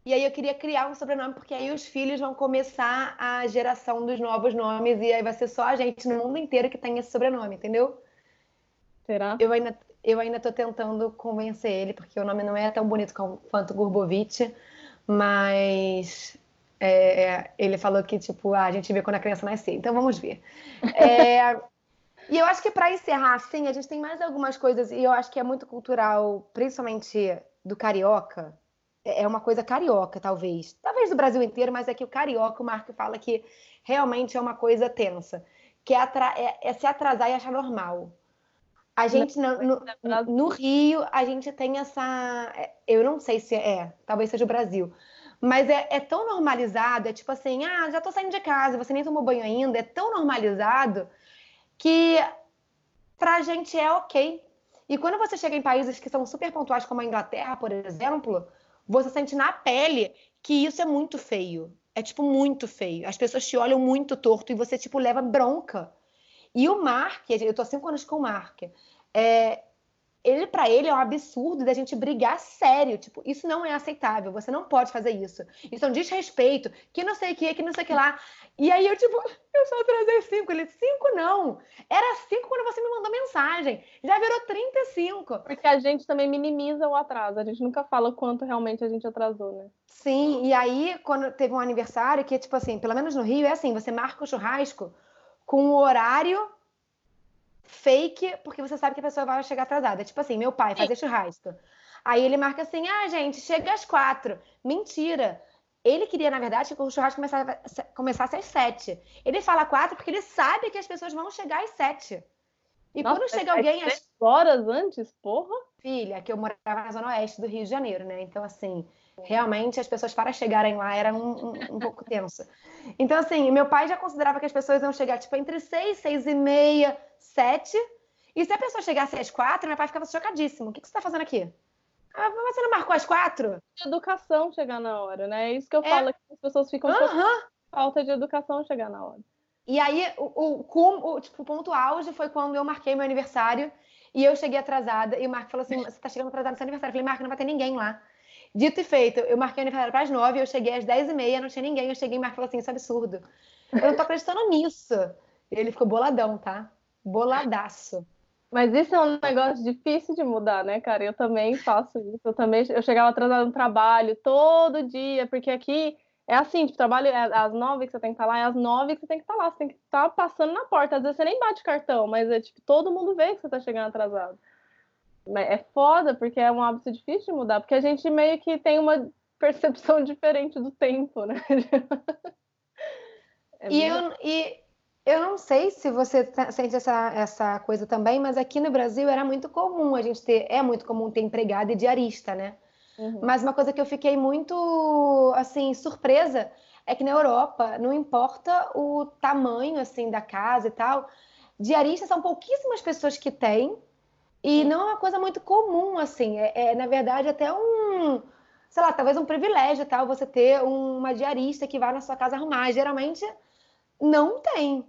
E aí eu queria criar um sobrenome, porque aí os filhos vão começar a geração dos novos nomes, e aí vai ser só a gente no mundo inteiro que tem esse sobrenome, entendeu? Será? Eu ainda, eu ainda tô tentando convencer ele, porque o nome não é tão bonito quanto Gurbovich, mas é, ele falou que, tipo, ah, a gente vê quando a criança nascer, então vamos ver. É, e eu acho que para encerrar, assim, a gente tem mais algumas coisas, e eu acho que é muito cultural, principalmente do carioca. É, é uma coisa carioca, talvez. Talvez do Brasil inteiro, mas é que o carioca, o Marco fala que realmente é uma coisa tensa. Que é, é, é se atrasar e achar normal. A gente, no, no, no, Rio, a gente tem essa. É, eu não sei se é, talvez seja o Brasil. Mas é, é tão normalizado, é tipo assim, ah, já tô saindo de casa, você nem tomou banho ainda, é tão normalizado que para a gente é ok. E quando você chega em países que são super pontuais, como a Inglaterra, por exemplo, você sente na pele que isso é muito feio. É, tipo, muito feio. As pessoas te olham muito torto e você, tipo, leva bronca. E o Mark, eu tô há cinco anos com o Mark, é, ele para ele é um absurdo da gente brigar sério. Tipo, isso não é aceitável. Você não pode fazer isso. Isso é um desrespeito. Que não sei o que, que não sei o que lá. E aí eu, tipo, <laughs> eu só trazei cinco. Ele, cinco não. Era cinco quando você me mandou mensagem. Já virou 35. Porque a gente também minimiza o atraso. A gente nunca fala quanto realmente a gente atrasou, né? Sim, e aí, quando teve um aniversário, que tipo assim, pelo menos no Rio, é assim: você marca o churrasco com o horário fake, porque você sabe que a pessoa vai chegar atrasada. Tipo assim, meu pai fazer churrasco. Aí ele marca assim: ah, gente, chega às quatro. Mentira. Ele queria, na verdade, que o churrasco começasse, começasse às sete. Ele fala quatro porque ele sabe que as pessoas vão chegar às sete. E Nossa, quando chega alguém às horas antes, porra? Filha, que eu morava na zona oeste do Rio de Janeiro, né? Então, assim, realmente as pessoas para chegarem lá era um, um, um pouco <laughs> tenso. Então, assim, meu pai já considerava que as pessoas iam chegar, tipo, entre seis, seis e meia, sete. E se a pessoa chegasse às quatro, meu pai ficava chocadíssimo. O que, que você está fazendo aqui? Ah, mas você não marcou às quatro? Educação chegar na hora, né? É isso que eu é. falo, que as pessoas ficam uhum. falta de educação chegar na hora. E aí, o, o, o, tipo, o ponto auge foi quando eu marquei meu aniversário e eu cheguei atrasada. E o Marco falou assim: Você tá chegando atrasada no seu aniversário? Eu falei: Marco, não vai ter ninguém lá. Dito e feito, eu marquei o aniversário para as nove, eu cheguei às dez e meia, não tinha ninguém. Eu cheguei e Marco falou assim: Isso é absurdo. Eu não tô acreditando <laughs> nisso. Ele ficou boladão, tá? Boladaço. Mas isso é um negócio difícil de mudar, né, cara? Eu também faço isso. Eu também eu chegava atrasada no trabalho todo dia, porque aqui é assim, tipo, trabalho é às nove que você tem que estar lá, é às nove que você tem que estar lá, você tem que estar passando na porta. Às vezes você nem bate cartão, mas é tipo, todo mundo vê que você tá chegando atrasado. É foda, porque é um hábito difícil de mudar, porque a gente meio que tem uma percepção <laughs> diferente do tempo, né? <laughs> É e, eu, e eu não sei se você tá, sente essa, essa coisa também, mas aqui no Brasil era muito comum a gente ter, é muito comum ter empregado e diarista, né? Uhum. Mas uma coisa que eu fiquei muito, assim, surpresa é que na Europa, não importa o tamanho, assim, da casa e tal, diaristas são pouquíssimas pessoas que têm e não é uma coisa muito comum, assim. É, é, na verdade, até um, sei lá, talvez um privilégio, tal, você ter uma diarista que vai na sua casa arrumar. Geralmente, não tem.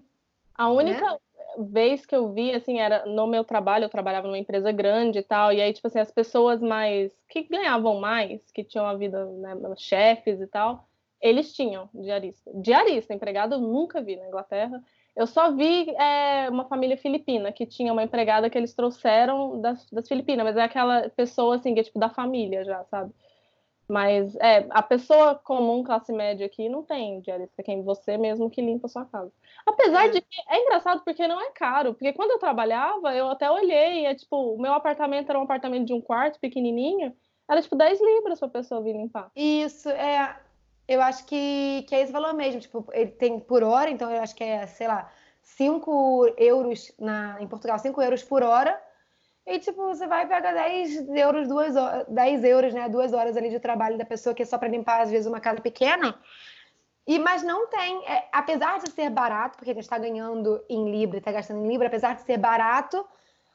A única né? vez que eu vi, assim, era no meu trabalho, eu trabalhava numa empresa grande e tal, e aí, tipo assim, as pessoas mais, que ganhavam mais, que tinham a vida, né, chefes e tal, eles tinham diarista. Diarista, empregado, eu nunca vi na Inglaterra. Eu só vi é, uma família filipina que tinha uma empregada que eles trouxeram das, das Filipinas, mas é aquela pessoa, assim, que é tipo da família já, sabe? Mas é, a pessoa comum, classe média aqui, não tem diarista, quem você mesmo que limpa a sua casa. Apesar é. de que é engraçado porque não é caro, porque quando eu trabalhava, eu até olhei, é tipo, o meu apartamento era um apartamento de um quarto pequenininho, era tipo 10 libras pra pessoa vir limpar. Isso, é. Eu acho que, que é esse valor mesmo, tipo, ele tem por hora, então eu acho que é, sei lá, 5 euros na, em Portugal, 5 euros por hora e, tipo, você vai pegar 10 euros, duas horas, 10 euros, né? Duas horas ali de trabalho da pessoa que é só para limpar, às vezes, uma casa pequena. E, mas não tem, é, apesar de ser barato, porque a gente está ganhando em Libra, está gastando em Libra, apesar de ser barato,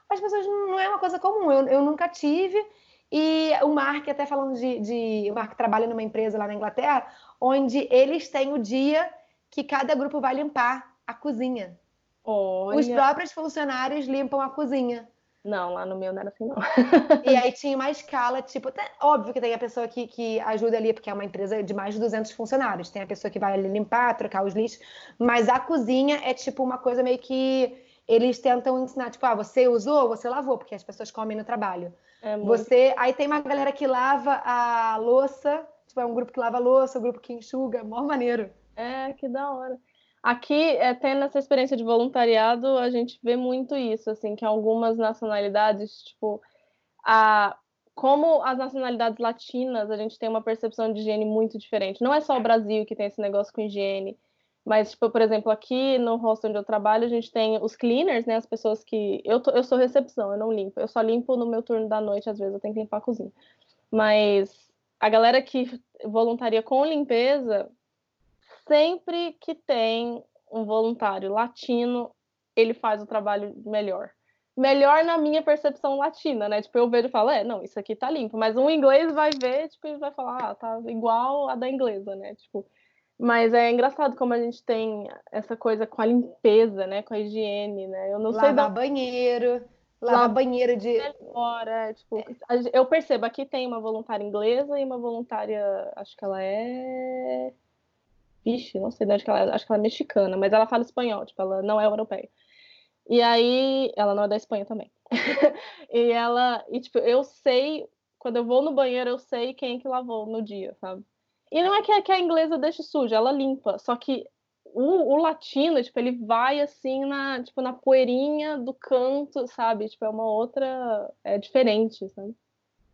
as pessoas não é uma coisa comum. Eu, eu nunca tive. E o Mark, até falando de, de. O Mark trabalha numa empresa lá na Inglaterra, onde eles têm o dia que cada grupo vai limpar a cozinha. Olha. Os próprios funcionários limpam a cozinha. Não, lá no meu não era assim, não. <laughs> e aí tinha uma escala, tipo, óbvio que tem a pessoa que, que ajuda ali, porque é uma empresa de mais de 200 funcionários. Tem a pessoa que vai ali limpar, trocar os lixos, mas a cozinha é tipo uma coisa meio que eles tentam ensinar, tipo, ah, você usou, você lavou, porque as pessoas comem no trabalho. É muito... Você, aí tem uma galera que lava a louça, tipo, é um grupo que lava a louça, um grupo que enxuga, mó maneiro. É, que da hora. Aqui, é, tendo essa experiência de voluntariado, a gente vê muito isso, assim, que algumas nacionalidades, tipo, a, como as nacionalidades latinas, a gente tem uma percepção de higiene muito diferente. Não é só o Brasil que tem esse negócio com higiene, mas, tipo, por exemplo, aqui no hostel onde eu trabalho, a gente tem os cleaners, né, as pessoas que... Eu, tô, eu sou recepção, eu não limpo. Eu só limpo no meu turno da noite, às vezes eu tenho que limpar a cozinha. Mas a galera que voluntaria com limpeza, sempre que tem um voluntário latino, ele faz o trabalho melhor. Melhor na minha percepção latina, né? Tipo, eu vejo e falo, é, não, isso aqui tá limpo. Mas um inglês vai ver, tipo, ele vai falar, ah, tá igual a da inglesa, né? Tipo, mas é engraçado como a gente tem essa coisa com a limpeza, né? Com a higiene, né? Eu não lavar sei. Lavar banheiro, lavar banheiro de. Melhor, é, tipo, eu percebo, aqui tem uma voluntária inglesa e uma voluntária, acho que ela é Vixe, não sei de onde que ela é, acho que ela é mexicana, mas ela fala espanhol, tipo, ela não é europeia. E aí, ela não é da Espanha também. <laughs> e ela, e tipo, eu sei, quando eu vou no banheiro, eu sei quem que lavou no dia, sabe? E não é que, que a inglesa deixe suja, ela limpa, só que o, o, latino, tipo, ele vai assim na, tipo, na poeirinha do canto, sabe? Tipo, é uma outra, é diferente, sabe?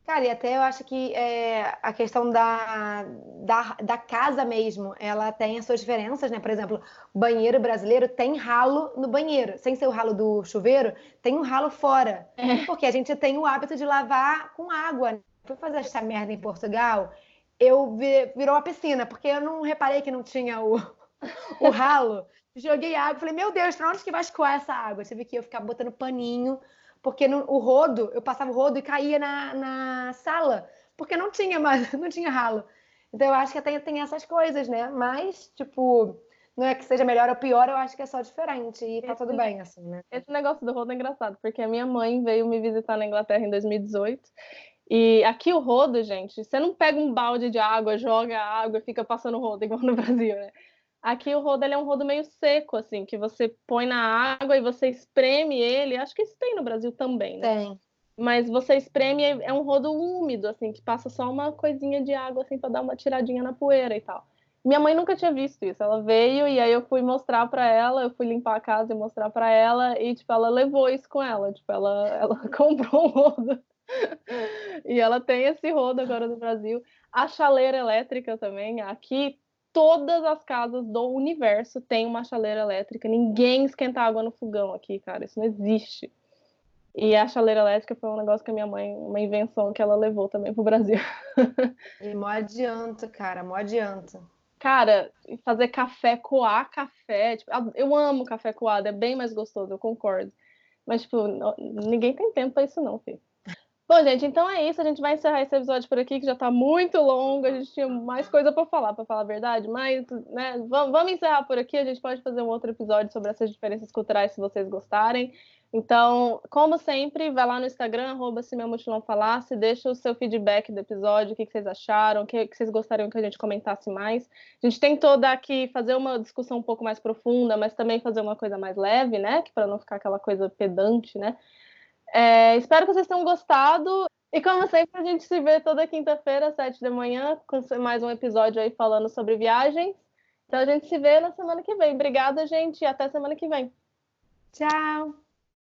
Cara, e até eu acho que é, a questão da, da, da, casa mesmo, ela tem as suas diferenças, né? Por exemplo, banheiro brasileiro tem ralo no banheiro. Sem ser o ralo do chuveiro, tem um ralo fora. É. Porque a gente tem o hábito de lavar com água. Fui fazer essa merda em Portugal, eu vi, virou uma piscina, porque eu não reparei que não tinha o, <laughs> o ralo, joguei água, falei, meu Deus, pra onde que vai escoar essa água? Tive que eu ficar botando paninho, porque no, o rodo, eu passava o rodo e caía na, na sala, porque não tinha mais, <laughs> não tinha ralo. Então eu acho que tem, tem essas coisas, né? Mas, tipo, não é que seja melhor ou pior, eu acho que é só diferente e tá esse, tudo bem, assim, né? Esse negócio do rodo é engraçado, porque a minha mãe veio me visitar na Inglaterra em 2018 e aqui o rodo, gente, você não pega um balde de água, joga água e fica passando rodo <laughs> igual no Brasil, né? Aqui o rodo ele é um rodo meio seco, assim, que você põe na água e você espreme ele. Acho que isso tem no Brasil também, né? Tem. Mas você espreme é um rodo úmido, assim, que passa só uma coisinha de água, assim, para dar uma tiradinha na poeira e tal. Minha mãe nunca tinha visto isso. Ela veio e aí eu fui mostrar para ela, eu fui limpar a casa e mostrar para ela e tipo ela levou isso com ela, tipo ela <laughs> ela <laughs> comprou um rodo. E ela tem esse rodo agora no Brasil. A chaleira elétrica também, aqui todas as casas do universo têm uma chaleira elétrica. Ninguém esquenta água no fogão aqui, cara. Isso não existe. E a chaleira elétrica foi um negócio que a minha mãe, uma invenção que ela levou também pro Brasil. <laughs> E mó adianta, cara, mó adianta. Cara, fazer café, coar café, tipo, eu amo café coado, é bem mais gostoso, eu concordo. Mas, tipo, ninguém tem tempo pra isso não, filho. Bom, gente, então é isso. A gente vai encerrar esse episódio por aqui, que já está muito longo. A gente tinha mais coisa para falar, para falar a verdade. Mas, né, vamos encerrar por aqui. A gente pode fazer um outro episódio sobre essas diferenças culturais, se vocês gostarem. Então, como sempre, vai lá no Instagram, arroba se meu mochilão falasse, deixa o seu feedback do episódio, o que, vocês acharam, o que, que, vocês gostariam que a gente comentasse mais. A gente tentou daqui fazer uma discussão um pouco mais profunda, mas também fazer uma coisa mais leve, né? Para não ficar aquela coisa pedante, né? É, espero que vocês tenham gostado. E como sempre, a gente se vê toda quinta-feira, às sete da manhã, com mais um episódio aí falando sobre viagens. Então a gente se vê na semana que vem. Obrigada, gente, e até semana que vem. Tchau!